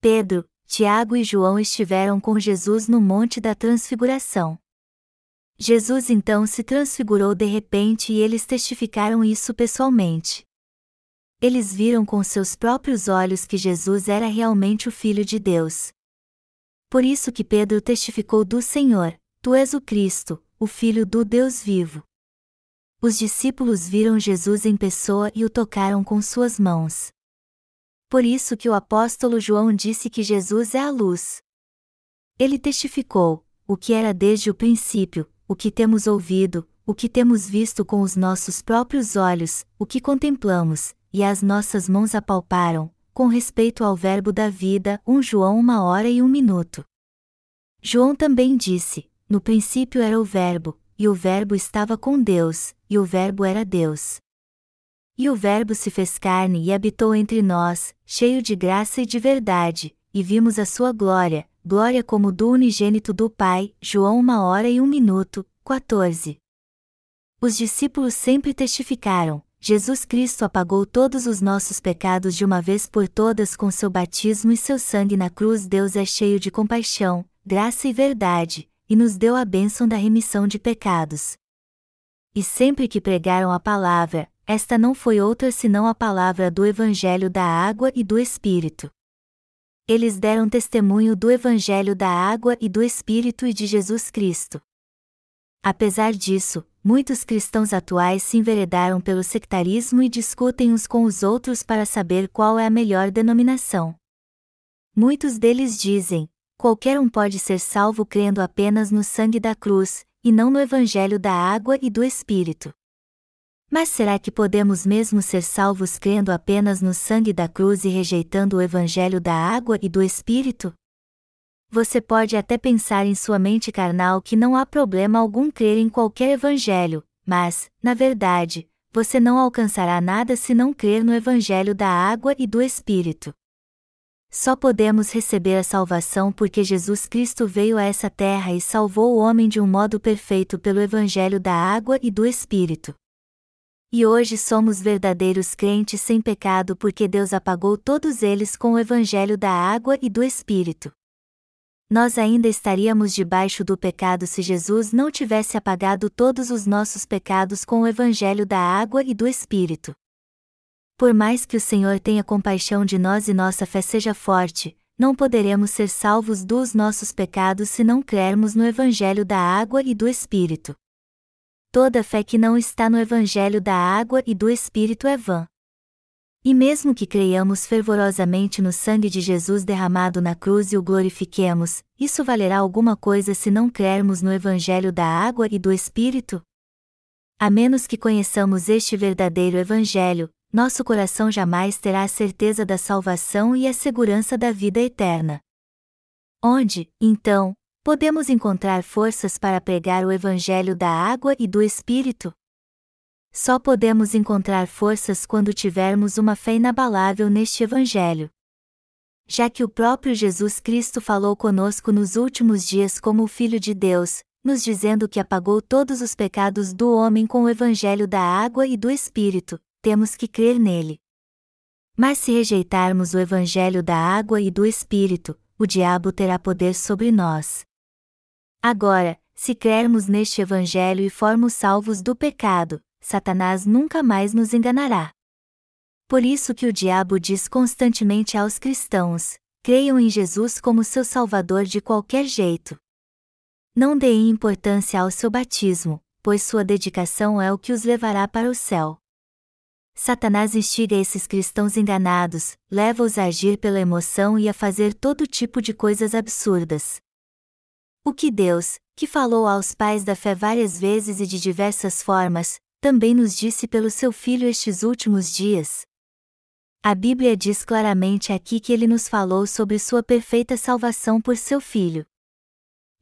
Pedro, Tiago e João estiveram com Jesus no Monte da Transfiguração. Jesus então se transfigurou de repente e eles testificaram isso pessoalmente. Eles viram com seus próprios olhos que Jesus era realmente o Filho de Deus. Por isso que Pedro testificou do Senhor: Tu és o Cristo, o Filho do Deus vivo. Os discípulos viram Jesus em pessoa e o tocaram com suas mãos. Por isso que o apóstolo João disse que Jesus é a luz. Ele testificou: o que era desde o princípio, o que temos ouvido, o que temos visto com os nossos próprios olhos, o que contemplamos, e as nossas mãos apalparam, com respeito ao Verbo da vida, 1 João uma hora e um minuto. João também disse: No princípio era o Verbo, e o Verbo estava com Deus, e o Verbo era Deus. E o Verbo se fez carne e habitou entre nós, cheio de graça e de verdade, e vimos a sua glória, glória como do unigênito do Pai. João uma hora e um minuto, 14. Os discípulos sempre testificaram: Jesus Cristo apagou todos os nossos pecados de uma vez por todas com seu batismo e seu sangue na cruz. Deus é cheio de compaixão, graça e verdade, e nos deu a bênção da remissão de pecados. E sempre que pregaram a palavra, esta não foi outra senão a palavra do Evangelho da água e do Espírito. Eles deram testemunho do Evangelho da água e do Espírito e de Jesus Cristo. Apesar disso, muitos cristãos atuais se enveredaram pelo sectarismo e discutem uns com os outros para saber qual é a melhor denominação. Muitos deles dizem: qualquer um pode ser salvo crendo apenas no sangue da cruz, e não no evangelho da água e do Espírito. Mas será que podemos mesmo ser salvos crendo apenas no sangue da cruz e rejeitando o evangelho da água e do Espírito? Você pode até pensar em sua mente carnal que não há problema algum crer em qualquer evangelho, mas, na verdade, você não alcançará nada se não crer no evangelho da água e do Espírito. Só podemos receber a salvação porque Jesus Cristo veio a essa terra e salvou o homem de um modo perfeito pelo evangelho da água e do Espírito. E hoje somos verdadeiros crentes sem pecado porque Deus apagou todos eles com o evangelho da água e do Espírito nós ainda estaríamos debaixo do pecado se Jesus não tivesse apagado todos os nossos pecados com o Evangelho da água e do Espírito. Por mais que o Senhor tenha compaixão de nós e nossa fé seja forte, não poderemos ser salvos dos nossos pecados se não crermos no Evangelho da água e do Espírito. Toda fé que não está no Evangelho da água e do Espírito é vã. E mesmo que creiamos fervorosamente no sangue de Jesus derramado na cruz e o glorifiquemos, isso valerá alguma coisa se não crermos no Evangelho da água e do Espírito? A menos que conheçamos este verdadeiro Evangelho, nosso coração jamais terá a certeza da salvação e a segurança da vida eterna. Onde, então, podemos encontrar forças para pregar o Evangelho da água e do Espírito? Só podemos encontrar forças quando tivermos uma fé inabalável neste Evangelho. Já que o próprio Jesus Cristo falou conosco nos últimos dias como o Filho de Deus, nos dizendo que apagou todos os pecados do homem com o Evangelho da água e do Espírito, temos que crer nele. Mas se rejeitarmos o Evangelho da água e do Espírito, o diabo terá poder sobre nós. Agora, se crermos neste Evangelho e formos salvos do pecado, Satanás nunca mais nos enganará. Por isso que o diabo diz constantemente aos cristãos: creiam em Jesus como seu Salvador de qualquer jeito. Não deem importância ao seu batismo, pois sua dedicação é o que os levará para o céu. Satanás instiga esses cristãos enganados, leva-os a agir pela emoção e a fazer todo tipo de coisas absurdas. O que Deus, que falou aos pais da fé várias vezes e de diversas formas, também nos disse pelo seu Filho estes últimos dias. A Bíblia diz claramente aqui que ele nos falou sobre sua perfeita salvação por seu Filho.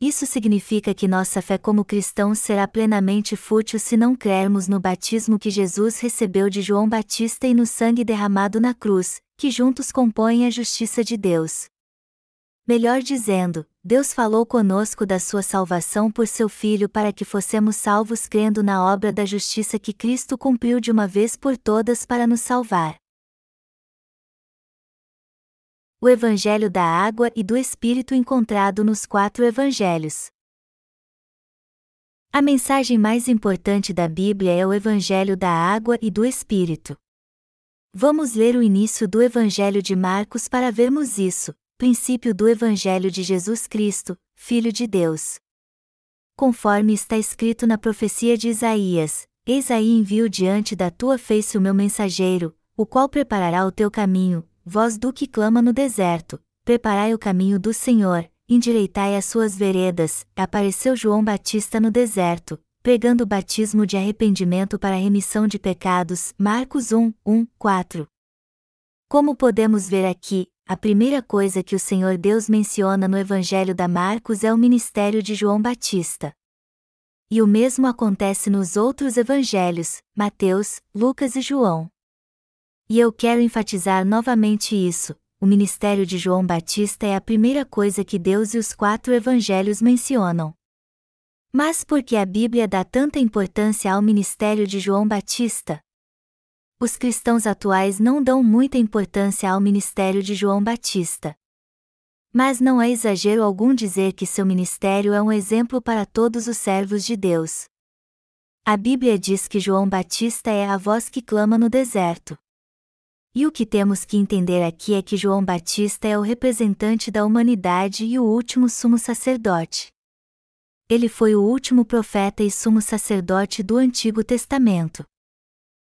Isso significa que nossa fé como cristãos será plenamente fútil se não crermos no batismo que Jesus recebeu de João Batista e no sangue derramado na cruz, que juntos compõem a justiça de Deus. Melhor dizendo, Deus falou conosco da sua salvação por seu Filho para que fossemos salvos crendo na obra da justiça que Cristo cumpriu de uma vez por todas para nos salvar. O Evangelho da Água e do Espírito encontrado nos quatro Evangelhos. A mensagem mais importante da Bíblia é o Evangelho da Água e do Espírito. Vamos ler o início do Evangelho de Marcos para vermos isso, princípio do Evangelho de Jesus Cristo, Filho de Deus. Conforme está escrito na profecia de Isaías: Eis aí envio diante da tua face o meu mensageiro, o qual preparará o teu caminho, voz do que clama no deserto, preparai o caminho do Senhor, endireitai as suas veredas. Apareceu João Batista no deserto, pregando o batismo de arrependimento para a remissão de pecados. Marcos 1, 1, 4. Como podemos ver aqui, a primeira coisa que o Senhor Deus menciona no Evangelho da Marcos é o ministério de João Batista. E o mesmo acontece nos outros evangelhos, Mateus, Lucas e João. E eu quero enfatizar novamente isso: o ministério de João Batista é a primeira coisa que Deus e os quatro evangelhos mencionam. Mas por que a Bíblia dá tanta importância ao ministério de João Batista? Os cristãos atuais não dão muita importância ao ministério de João Batista. Mas não é exagero algum dizer que seu ministério é um exemplo para todos os servos de Deus. A Bíblia diz que João Batista é a voz que clama no deserto. E o que temos que entender aqui é que João Batista é o representante da humanidade e o último sumo sacerdote. Ele foi o último profeta e sumo sacerdote do Antigo Testamento.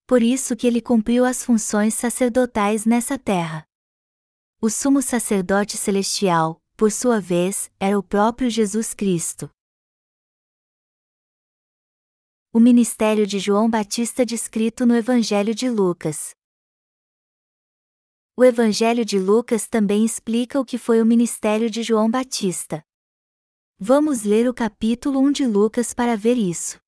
Por isso que ele cumpriu as funções sacerdotais nessa terra. O sumo sacerdote celestial, por sua vez, era o próprio Jesus Cristo. O ministério de João Batista descrito no Evangelho de Lucas. O Evangelho de Lucas também explica o que foi o ministério de João Batista. Vamos ler o capítulo 1 de Lucas para ver isso.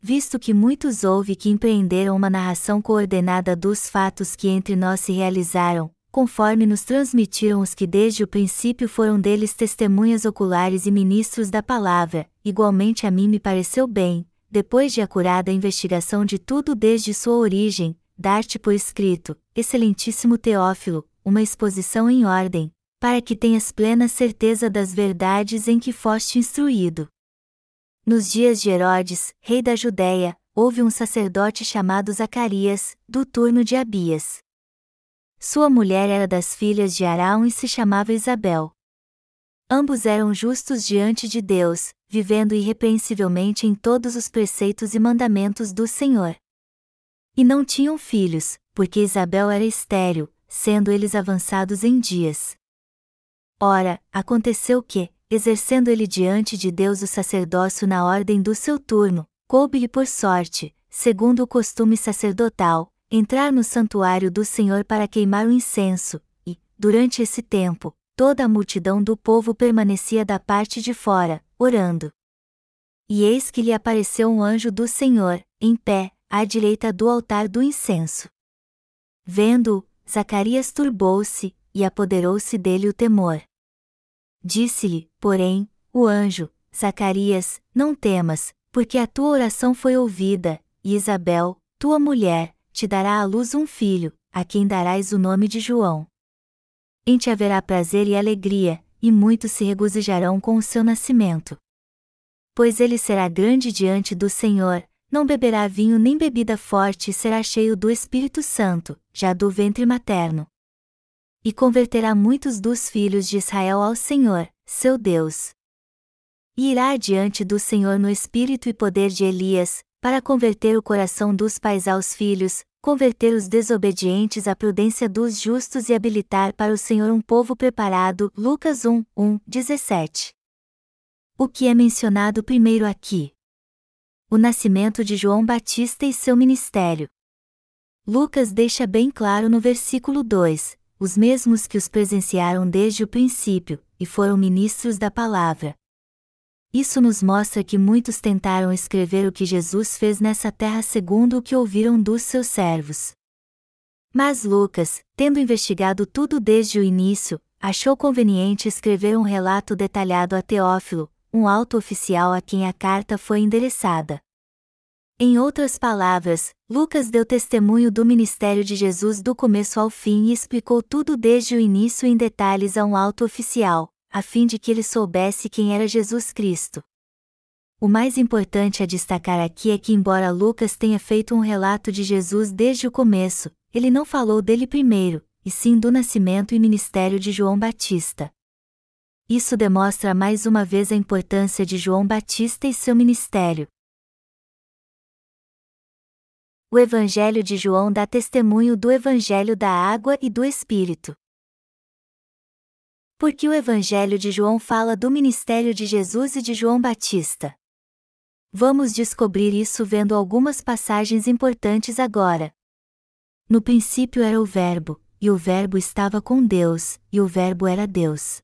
Visto que muitos houve que empreenderam uma narração coordenada dos fatos que entre nós se realizaram, conforme nos transmitiram os que desde o princípio foram deles testemunhas oculares e ministros da palavra, igualmente a mim me pareceu bem, depois de acurada investigação de tudo desde sua origem, dar-te por escrito, excelentíssimo Teófilo, uma exposição em ordem, para que tenhas plena certeza das verdades em que foste instruído. Nos dias de Herodes, rei da Judéia, houve um sacerdote chamado Zacarias, do turno de Abias. Sua mulher era das filhas de Arão e se chamava Isabel. Ambos eram justos diante de Deus, vivendo irrepreensivelmente em todos os preceitos e mandamentos do Senhor. E não tinham filhos, porque Isabel era estéril, sendo eles avançados em dias. Ora, aconteceu que, exercendo ele diante de Deus o sacerdócio na ordem do seu turno, coube-lhe por sorte, segundo o costume sacerdotal, entrar no santuário do Senhor para queimar o incenso, e, durante esse tempo, toda a multidão do povo permanecia da parte de fora, orando. E eis que lhe apareceu um anjo do Senhor, em pé, à direita do altar do incenso. Vendo-o, Zacarias turbou-se, e apoderou-se dele o temor. Disse-lhe, porém, o anjo: Zacarias, não temas, porque a tua oração foi ouvida, e Isabel, tua mulher, te dará à luz um filho, a quem darás o nome de João. Em te haverá prazer e alegria, e muitos se regozijarão com o seu nascimento. Pois ele será grande diante do Senhor, não beberá vinho nem bebida forte e será cheio do Espírito Santo, já do ventre materno. E converterá muitos dos filhos de Israel ao Senhor, seu Deus. E irá adiante do Senhor no espírito e poder de Elias, para converter o coração dos pais aos filhos, converter os desobedientes à prudência dos justos e habilitar para o Senhor um povo preparado. Lucas 1, 1, 17. O que é mencionado primeiro aqui? O nascimento de João Batista e seu ministério. Lucas deixa bem claro no versículo 2: os mesmos que os presenciaram desde o princípio, e foram ministros da palavra, isso nos mostra que muitos tentaram escrever o que Jesus fez nessa terra segundo o que ouviram dos seus servos. Mas Lucas, tendo investigado tudo desde o início, achou conveniente escrever um relato detalhado a Teófilo, um alto oficial a quem a carta foi endereçada. Em outras palavras, Lucas deu testemunho do ministério de Jesus do começo ao fim e explicou tudo desde o início em detalhes a um alto oficial, a fim de que ele soubesse quem era Jesus Cristo. O mais importante a destacar aqui é que, embora Lucas tenha feito um relato de Jesus desde o começo, ele não falou dele primeiro, e sim do nascimento e ministério de João Batista. Isso demonstra mais uma vez a importância de João Batista e seu ministério. O Evangelho de João dá testemunho do Evangelho da água e do Espírito. Porque o Evangelho de João fala do ministério de Jesus e de João Batista. Vamos descobrir isso vendo algumas passagens importantes agora. No princípio era o Verbo, e o Verbo estava com Deus, e o Verbo era Deus.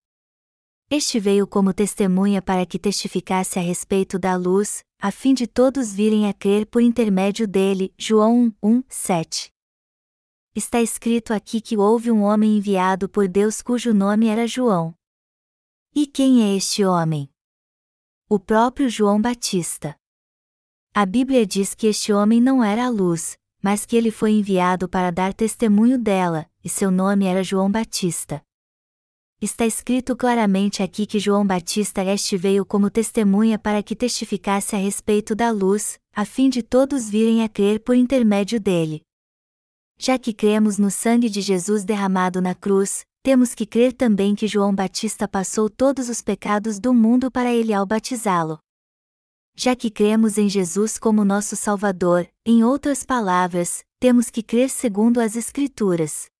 Este veio como testemunha para que testificasse a respeito da luz, a fim de todos virem a crer por intermédio dele. João 1, 1 7. Está escrito aqui que houve um homem enviado por Deus cujo nome era João. E quem é este homem? O próprio João Batista. A Bíblia diz que este homem não era a luz, mas que ele foi enviado para dar testemunho dela, e seu nome era João Batista. Está escrito claramente aqui que João Batista este veio como testemunha para que testificasse a respeito da luz, a fim de todos virem a crer por intermédio dele. Já que cremos no sangue de Jesus derramado na cruz, temos que crer também que João Batista passou todos os pecados do mundo para ele ao batizá-lo. Já que cremos em Jesus como nosso Salvador, em outras palavras, temos que crer segundo as Escrituras.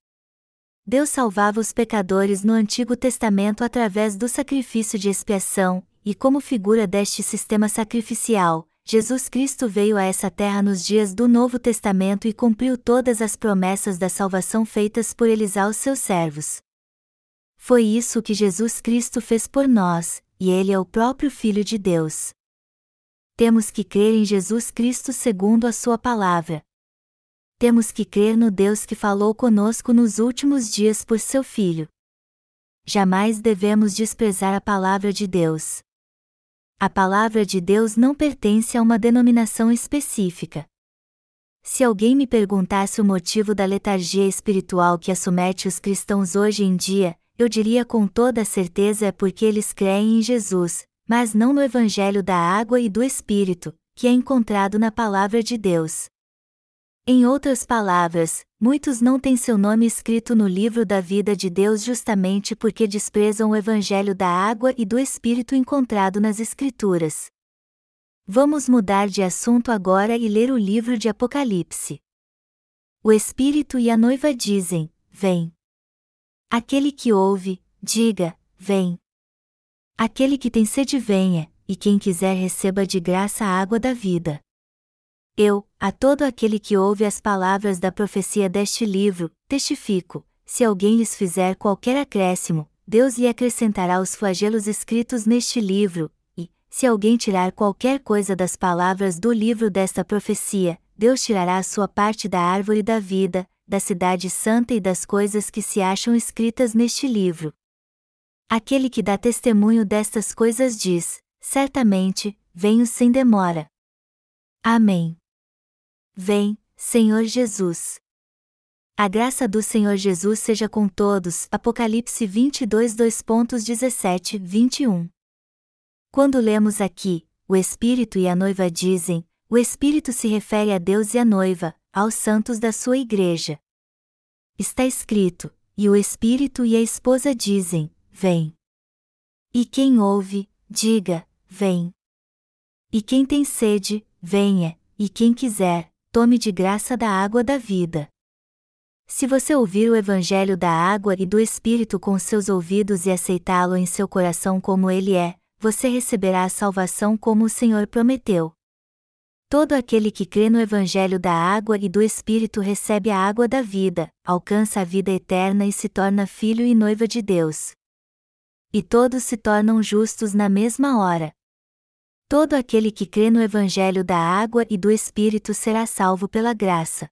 Deus salvava os pecadores no Antigo Testamento através do sacrifício de expiação, e como figura deste sistema sacrificial, Jesus Cristo veio a essa terra nos dias do Novo Testamento e cumpriu todas as promessas da salvação feitas por eles aos seus servos. Foi isso que Jesus Cristo fez por nós, e ele é o próprio Filho de Deus. Temos que crer em Jesus Cristo segundo a Sua palavra, temos que crer no Deus que falou conosco nos últimos dias por seu Filho. Jamais devemos desprezar a palavra de Deus. A palavra de Deus não pertence a uma denominação específica. Se alguém me perguntasse o motivo da letargia espiritual que assomete os cristãos hoje em dia, eu diria com toda certeza é porque eles creem em Jesus, mas não no Evangelho da água e do Espírito, que é encontrado na Palavra de Deus. Em outras palavras, muitos não têm seu nome escrito no livro da vida de Deus justamente porque desprezam o evangelho da água e do Espírito encontrado nas Escrituras. Vamos mudar de assunto agora e ler o livro de Apocalipse. O Espírito e a noiva dizem: Vem. Aquele que ouve, diga: Vem. Aquele que tem sede, venha, e quem quiser receba de graça a água da vida. Eu, a todo aquele que ouve as palavras da profecia deste livro, testifico: se alguém lhes fizer qualquer acréscimo, Deus lhe acrescentará os flagelos escritos neste livro, e, se alguém tirar qualquer coisa das palavras do livro desta profecia, Deus tirará a sua parte da árvore da vida, da cidade santa e das coisas que se acham escritas neste livro. Aquele que dá testemunho destas coisas diz: Certamente, venho sem demora. Amém. Vem, Senhor Jesus. A graça do Senhor Jesus seja com todos. Apocalipse 22, 2.17, 21. Quando lemos aqui, o Espírito e a noiva dizem, o Espírito se refere a Deus e a noiva, aos santos da sua igreja. Está escrito, e o Espírito e a esposa dizem, Vem. E quem ouve, diga, Vem. E quem tem sede, venha, e quem quiser, tome de graça da água da vida. Se você ouvir o Evangelho da água e do Espírito com seus ouvidos e aceitá-lo em seu coração como ele é, você receberá a salvação como o Senhor prometeu. Todo aquele que crê no Evangelho da água e do Espírito recebe a água da vida, alcança a vida eterna e se torna filho e noiva de Deus. E todos se tornam justos na mesma hora. Todo aquele que crê no Evangelho da água e do Espírito será salvo pela graça.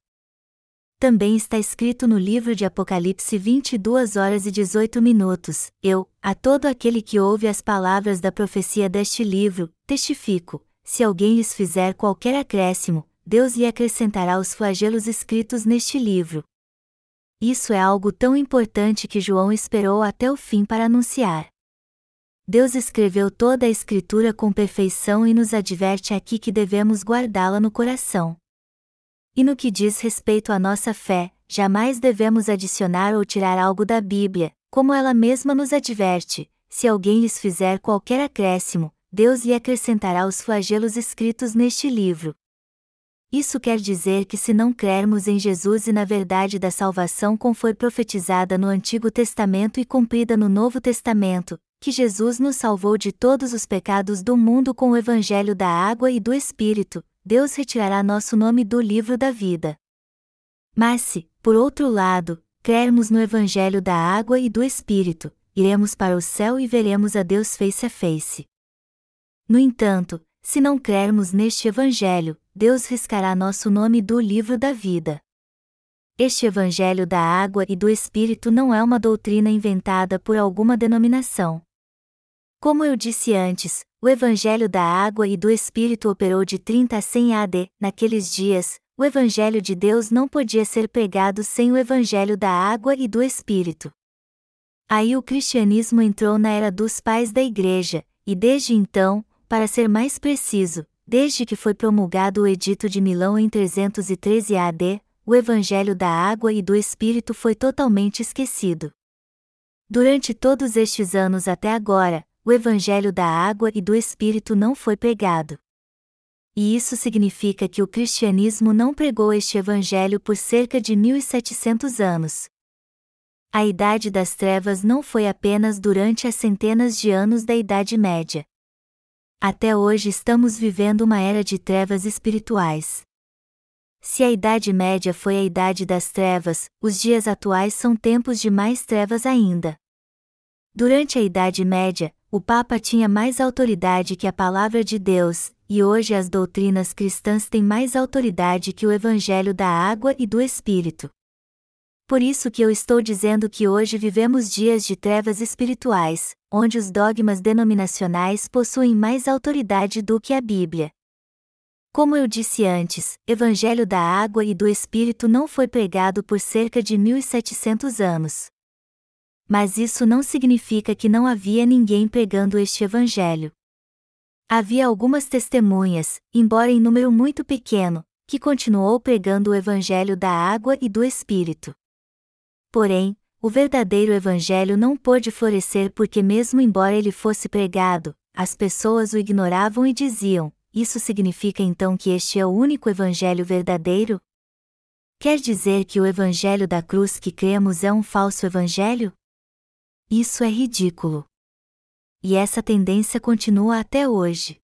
também está escrito no livro de Apocalipse 22 horas e 18 minutos: Eu, a todo aquele que ouve as palavras da profecia deste livro, testifico: se alguém lhes fizer qualquer acréscimo, Deus lhe acrescentará os flagelos escritos neste livro. Isso é algo tão importante que João esperou até o fim para anunciar. Deus escreveu toda a Escritura com perfeição e nos adverte aqui que devemos guardá-la no coração. E no que diz respeito à nossa fé, jamais devemos adicionar ou tirar algo da Bíblia, como ela mesma nos adverte: se alguém lhes fizer qualquer acréscimo, Deus lhe acrescentará os flagelos escritos neste livro. Isso quer dizer que se não crermos em Jesus e na verdade da salvação como foi profetizada no Antigo Testamento e cumprida no Novo Testamento, que Jesus nos salvou de todos os pecados do mundo com o Evangelho da água e do Espírito, Deus retirará nosso nome do livro da vida. Mas se, por outro lado, crermos no Evangelho da água e do Espírito, iremos para o céu e veremos a Deus face a face. No entanto, se não crermos neste Evangelho, Deus riscará nosso nome do livro da vida. Este Evangelho da água e do Espírito não é uma doutrina inventada por alguma denominação. Como eu disse antes, o Evangelho da água e do Espírito operou de 30 a 100 AD. Naqueles dias, o Evangelho de Deus não podia ser pregado sem o Evangelho da água e do Espírito. Aí o cristianismo entrou na era dos pais da Igreja, e desde então, para ser mais preciso, desde que foi promulgado o Edito de Milão em 313 AD, o Evangelho da água e do Espírito foi totalmente esquecido. Durante todos estes anos até agora, o Evangelho da água e do Espírito não foi pregado. E isso significa que o cristianismo não pregou este Evangelho por cerca de 1700 anos. A Idade das Trevas não foi apenas durante as centenas de anos da Idade Média. Até hoje estamos vivendo uma era de trevas espirituais. Se a Idade Média foi a Idade das Trevas, os dias atuais são tempos de mais trevas ainda. Durante a Idade Média, o Papa tinha mais autoridade que a palavra de Deus, e hoje as doutrinas cristãs têm mais autoridade que o Evangelho da água e do Espírito. Por isso que eu estou dizendo que hoje vivemos dias de trevas espirituais, onde os dogmas denominacionais possuem mais autoridade do que a Bíblia. Como eu disse antes, Evangelho da água e do Espírito não foi pregado por cerca de 1700 anos mas isso não significa que não havia ninguém pregando este evangelho. Havia algumas testemunhas, embora em número muito pequeno, que continuou pregando o evangelho da água e do espírito. Porém, o verdadeiro evangelho não pôde florescer porque mesmo embora ele fosse pregado, as pessoas o ignoravam e diziam: isso significa então que este é o único evangelho verdadeiro? Quer dizer que o evangelho da cruz que cremos é um falso evangelho? Isso é ridículo. E essa tendência continua até hoje.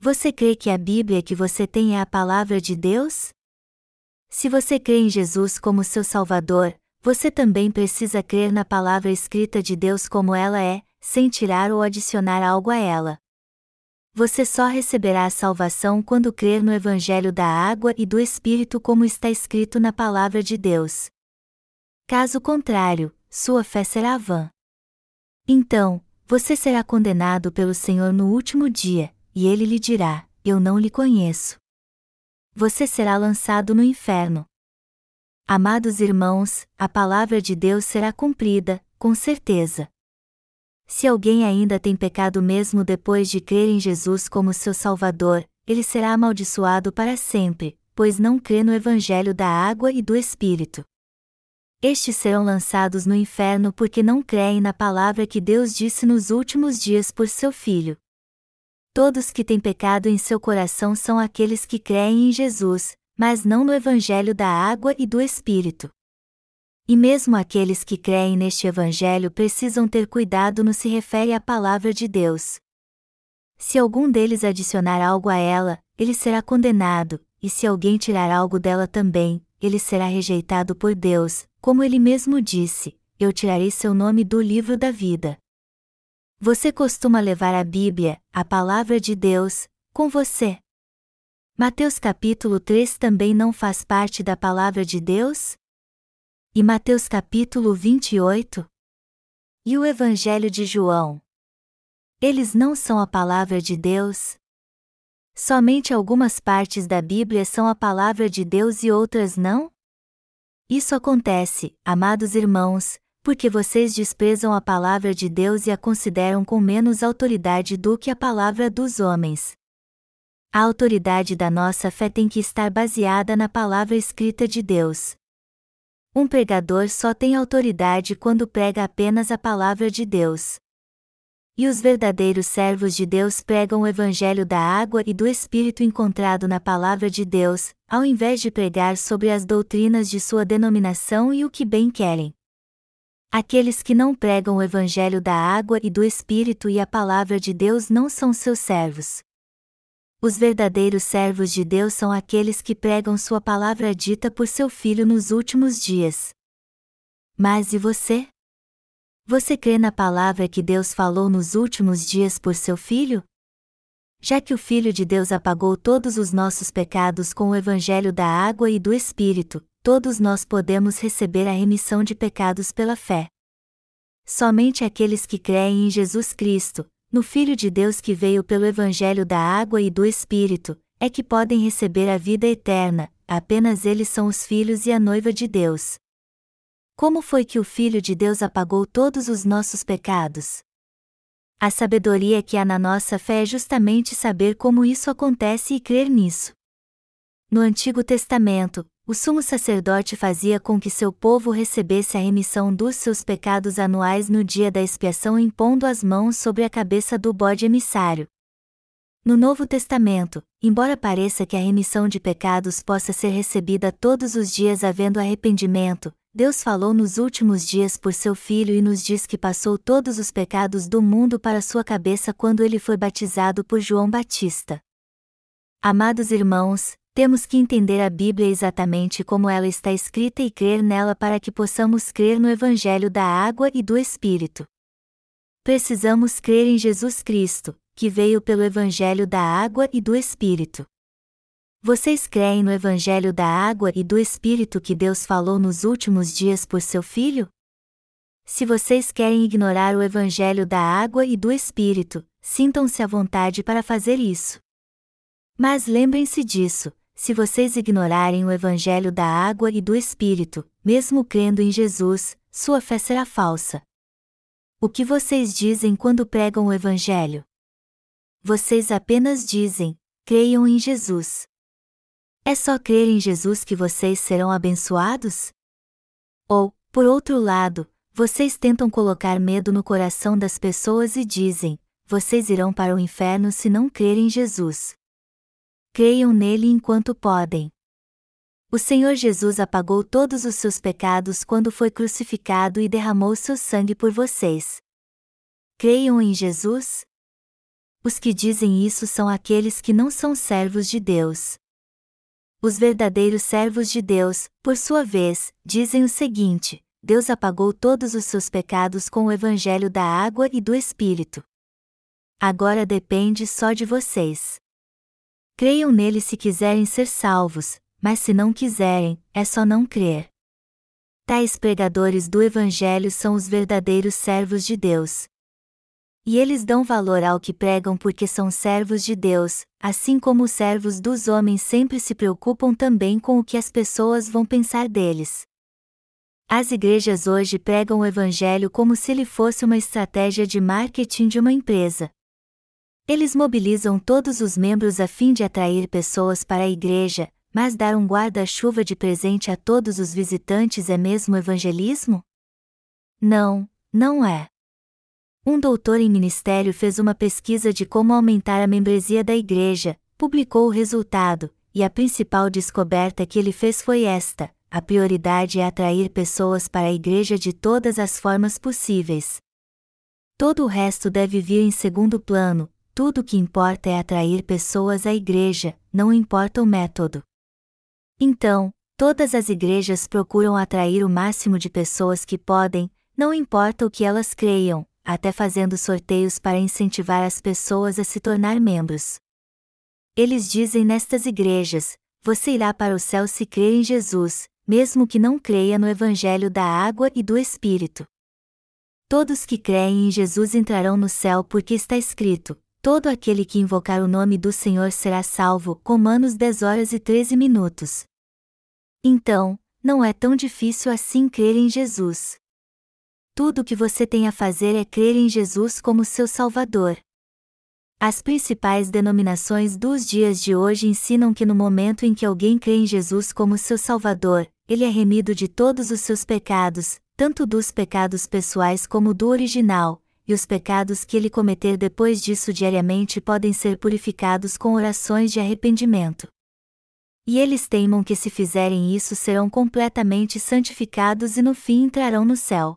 Você crê que a Bíblia que você tem é a palavra de Deus? Se você crê em Jesus como seu Salvador, você também precisa crer na palavra escrita de Deus como ela é, sem tirar ou adicionar algo a ela. Você só receberá a salvação quando crer no Evangelho da água e do Espírito como está escrito na palavra de Deus. Caso contrário, sua fé será vã. Então, você será condenado pelo Senhor no último dia, e ele lhe dirá: Eu não lhe conheço. Você será lançado no inferno. Amados irmãos, a palavra de Deus será cumprida, com certeza. Se alguém ainda tem pecado mesmo depois de crer em Jesus como seu Salvador, ele será amaldiçoado para sempre, pois não crê no Evangelho da água e do Espírito. Estes serão lançados no inferno porque não creem na palavra que Deus disse nos últimos dias por seu Filho. Todos que têm pecado em seu coração são aqueles que creem em Jesus, mas não no Evangelho da água e do Espírito. E mesmo aqueles que creem neste Evangelho precisam ter cuidado no se refere à palavra de Deus. Se algum deles adicionar algo a ela, ele será condenado, e se alguém tirar algo dela também, ele será rejeitado por Deus, como ele mesmo disse: Eu tirarei seu nome do livro da vida. Você costuma levar a Bíblia, a palavra de Deus, com você? Mateus capítulo 3 também não faz parte da palavra de Deus? E Mateus capítulo 28? E o Evangelho de João? Eles não são a palavra de Deus? Somente algumas partes da Bíblia são a palavra de Deus e outras não? Isso acontece, amados irmãos, porque vocês desprezam a palavra de Deus e a consideram com menos autoridade do que a palavra dos homens. A autoridade da nossa fé tem que estar baseada na palavra escrita de Deus. Um pregador só tem autoridade quando prega apenas a palavra de Deus. E os verdadeiros servos de Deus pregam o evangelho da água e do Espírito encontrado na palavra de Deus, ao invés de pregar sobre as doutrinas de sua denominação e o que bem querem. Aqueles que não pregam o evangelho da água e do Espírito e a palavra de Deus não são seus servos. Os verdadeiros servos de Deus são aqueles que pregam sua palavra dita por seu Filho nos últimos dias. Mas e você? Você crê na palavra que Deus falou nos últimos dias por seu Filho? Já que o Filho de Deus apagou todos os nossos pecados com o Evangelho da água e do Espírito, todos nós podemos receber a remissão de pecados pela fé. Somente aqueles que creem em Jesus Cristo, no Filho de Deus que veio pelo Evangelho da água e do Espírito, é que podem receber a vida eterna, apenas eles são os filhos e a noiva de Deus. Como foi que o Filho de Deus apagou todos os nossos pecados? A sabedoria que há na nossa fé é justamente saber como isso acontece e crer nisso. No Antigo Testamento, o sumo sacerdote fazia com que seu povo recebesse a remissão dos seus pecados anuais no dia da expiação impondo as mãos sobre a cabeça do bode emissário. No Novo Testamento, embora pareça que a remissão de pecados possa ser recebida todos os dias havendo arrependimento, Deus falou nos últimos dias por seu Filho e nos diz que passou todos os pecados do mundo para sua cabeça quando ele foi batizado por João Batista. Amados irmãos, temos que entender a Bíblia exatamente como ela está escrita e crer nela para que possamos crer no Evangelho da água e do Espírito. Precisamos crer em Jesus Cristo, que veio pelo Evangelho da água e do Espírito. Vocês creem no Evangelho da água e do Espírito que Deus falou nos últimos dias por seu Filho? Se vocês querem ignorar o Evangelho da água e do Espírito, sintam-se à vontade para fazer isso. Mas lembrem-se disso: se vocês ignorarem o Evangelho da água e do Espírito, mesmo crendo em Jesus, sua fé será falsa. O que vocês dizem quando pregam o Evangelho? Vocês apenas dizem: creiam em Jesus. É só crer em Jesus que vocês serão abençoados? Ou, por outro lado, vocês tentam colocar medo no coração das pessoas e dizem: vocês irão para o inferno se não crerem em Jesus. Creiam nele enquanto podem. O Senhor Jesus apagou todos os seus pecados quando foi crucificado e derramou seu sangue por vocês. Creiam em Jesus? Os que dizem isso são aqueles que não são servos de Deus. Os verdadeiros servos de Deus, por sua vez, dizem o seguinte: Deus apagou todos os seus pecados com o evangelho da água e do Espírito. Agora depende só de vocês. Creiam nele se quiserem ser salvos, mas se não quiserem, é só não crer. Tais pregadores do Evangelho são os verdadeiros servos de Deus, e eles dão valor ao que pregam porque são servos de Deus, assim como os servos dos homens sempre se preocupam também com o que as pessoas vão pensar deles. As igrejas hoje pregam o Evangelho como se ele fosse uma estratégia de marketing de uma empresa. Eles mobilizam todos os membros a fim de atrair pessoas para a igreja, mas dar um guarda-chuva de presente a todos os visitantes é mesmo evangelismo? Não, não é. Um doutor em ministério fez uma pesquisa de como aumentar a membresia da igreja, publicou o resultado, e a principal descoberta que ele fez foi esta: a prioridade é atrair pessoas para a igreja de todas as formas possíveis. Todo o resto deve vir em segundo plano, tudo o que importa é atrair pessoas à igreja, não importa o método. Então, todas as igrejas procuram atrair o máximo de pessoas que podem, não importa o que elas creiam, até fazendo sorteios para incentivar as pessoas a se tornar membros. Eles dizem nestas igrejas: você irá para o céu se crer em Jesus, mesmo que não creia no Evangelho da água e do Espírito. Todos que creem em Jesus entrarão no céu porque está escrito: todo aquele que invocar o nome do Senhor será salvo. Romanos 10 horas e 13 minutos. Então, não é tão difícil assim crer em Jesus. Tudo o que você tem a fazer é crer em Jesus como seu Salvador. As principais denominações dos dias de hoje ensinam que no momento em que alguém crê em Jesus como seu Salvador, ele é remido de todos os seus pecados, tanto dos pecados pessoais como do original, e os pecados que ele cometer depois disso diariamente podem ser purificados com orações de arrependimento. E eles teimam que se fizerem isso serão completamente santificados e no fim entrarão no céu.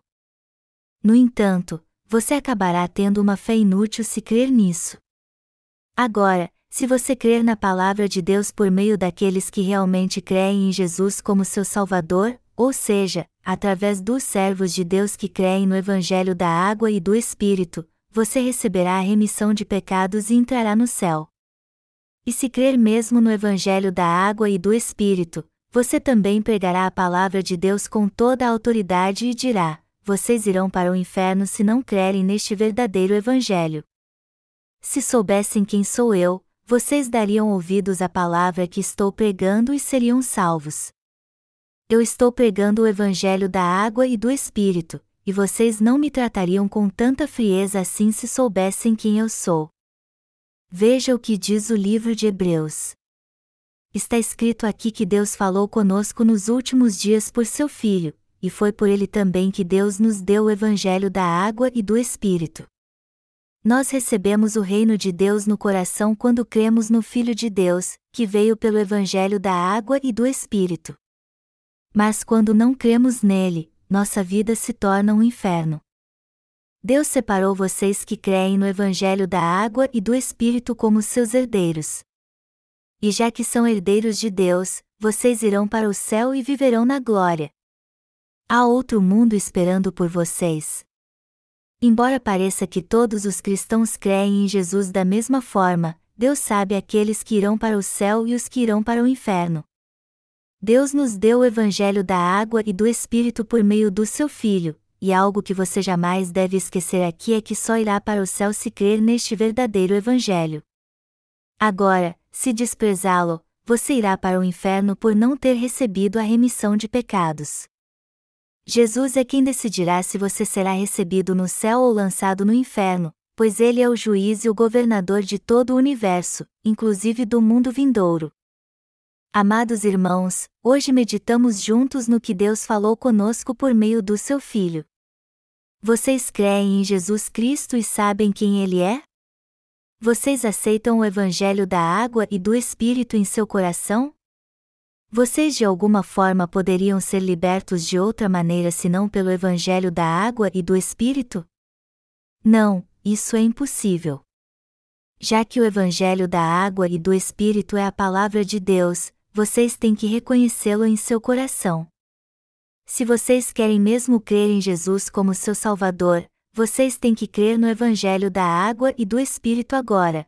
No entanto, você acabará tendo uma fé inútil se crer nisso. Agora, se você crer na palavra de Deus por meio daqueles que realmente creem em Jesus como seu Salvador, ou seja, através dos servos de Deus que creem no Evangelho da água e do Espírito, você receberá a remissão de pecados e entrará no céu. E se crer mesmo no Evangelho da água e do Espírito, você também pregará a palavra de Deus com toda a autoridade e dirá: Vocês irão para o inferno se não crerem neste verdadeiro Evangelho. Se soubessem quem sou eu, vocês dariam ouvidos à palavra que estou pregando e seriam salvos. Eu estou pregando o Evangelho da água e do Espírito, e vocês não me tratariam com tanta frieza assim se soubessem quem eu sou. Veja o que diz o livro de Hebreus. Está escrito aqui que Deus falou conosco nos últimos dias por seu Filho, e foi por ele também que Deus nos deu o Evangelho da água e do Espírito. Nós recebemos o reino de Deus no coração quando cremos no Filho de Deus, que veio pelo Evangelho da água e do Espírito. Mas quando não cremos nele, nossa vida se torna um inferno. Deus separou vocês que creem no Evangelho da água e do Espírito como seus herdeiros. E já que são herdeiros de Deus, vocês irão para o céu e viverão na glória. Há outro mundo esperando por vocês. Embora pareça que todos os cristãos creem em Jesus da mesma forma, Deus sabe aqueles que irão para o céu e os que irão para o inferno. Deus nos deu o Evangelho da água e do Espírito por meio do seu Filho, e algo que você jamais deve esquecer aqui é que só irá para o céu se crer neste verdadeiro Evangelho. Agora, se desprezá-lo, você irá para o inferno por não ter recebido a remissão de pecados. Jesus é quem decidirá se você será recebido no céu ou lançado no inferno, pois ele é o juiz e o governador de todo o universo, inclusive do mundo vindouro. Amados irmãos, hoje meditamos juntos no que Deus falou conosco por meio do seu Filho. Vocês creem em Jesus Cristo e sabem quem ele é? Vocês aceitam o Evangelho da água e do Espírito em seu coração? Vocês de alguma forma poderiam ser libertos de outra maneira senão pelo Evangelho da água e do Espírito? Não, isso é impossível. Já que o Evangelho da água e do Espírito é a palavra de Deus, vocês têm que reconhecê-lo em seu coração. Se vocês querem mesmo crer em Jesus como seu Salvador, vocês têm que crer no Evangelho da água e do Espírito agora.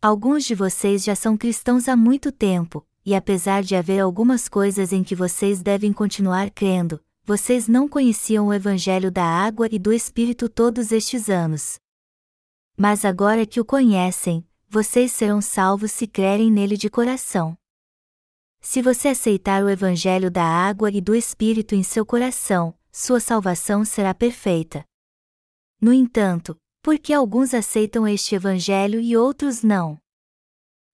Alguns de vocês já são cristãos há muito tempo, e apesar de haver algumas coisas em que vocês devem continuar crendo, vocês não conheciam o Evangelho da água e do Espírito todos estes anos. Mas agora que o conhecem, vocês serão salvos se crerem nele de coração. Se você aceitar o Evangelho da água e do Espírito em seu coração, sua salvação será perfeita. No entanto, por que alguns aceitam este Evangelho e outros não?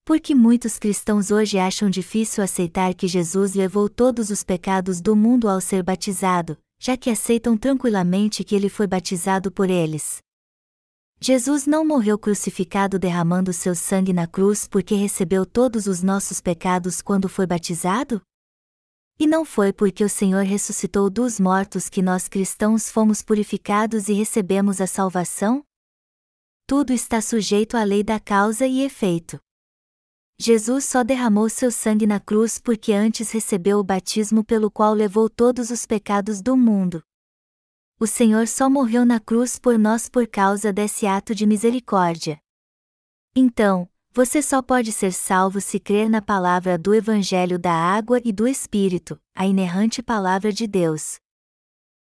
Porque muitos cristãos hoje acham difícil aceitar que Jesus levou todos os pecados do mundo ao ser batizado, já que aceitam tranquilamente que ele foi batizado por eles. Jesus não morreu crucificado derramando seu sangue na cruz porque recebeu todos os nossos pecados quando foi batizado? E não foi porque o Senhor ressuscitou dos mortos que nós cristãos fomos purificados e recebemos a salvação? Tudo está sujeito à lei da causa e efeito. Jesus só derramou seu sangue na cruz porque antes recebeu o batismo pelo qual levou todos os pecados do mundo. O Senhor só morreu na cruz por nós por causa desse ato de misericórdia. Então, Você só pode ser salvo se crer na palavra do Evangelho da Água e do Espírito, a inerrante palavra de Deus.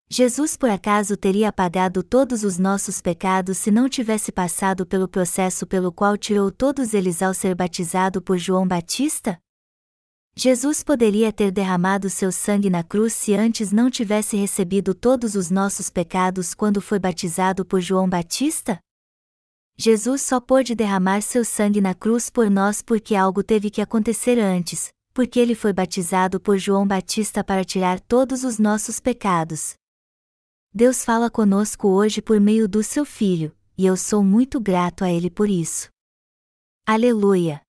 Jesus por acaso teria apagado todos os nossos pecados se não tivesse passado pelo processo pelo qual tirou todos eles ao ser batizado por João Batista? Jesus poderia ter derramado seu sangue na cruz se antes não tivesse recebido todos os nossos pecados quando foi batizado por João Batista? Jesus só pôde derramar seu sangue na cruz por nós porque algo teve que acontecer antes, porque ele foi batizado por João Batista para tirar todos os nossos pecados. Deus fala conosco hoje por meio do seu Filho, e eu sou muito grato a Ele por isso. Aleluia!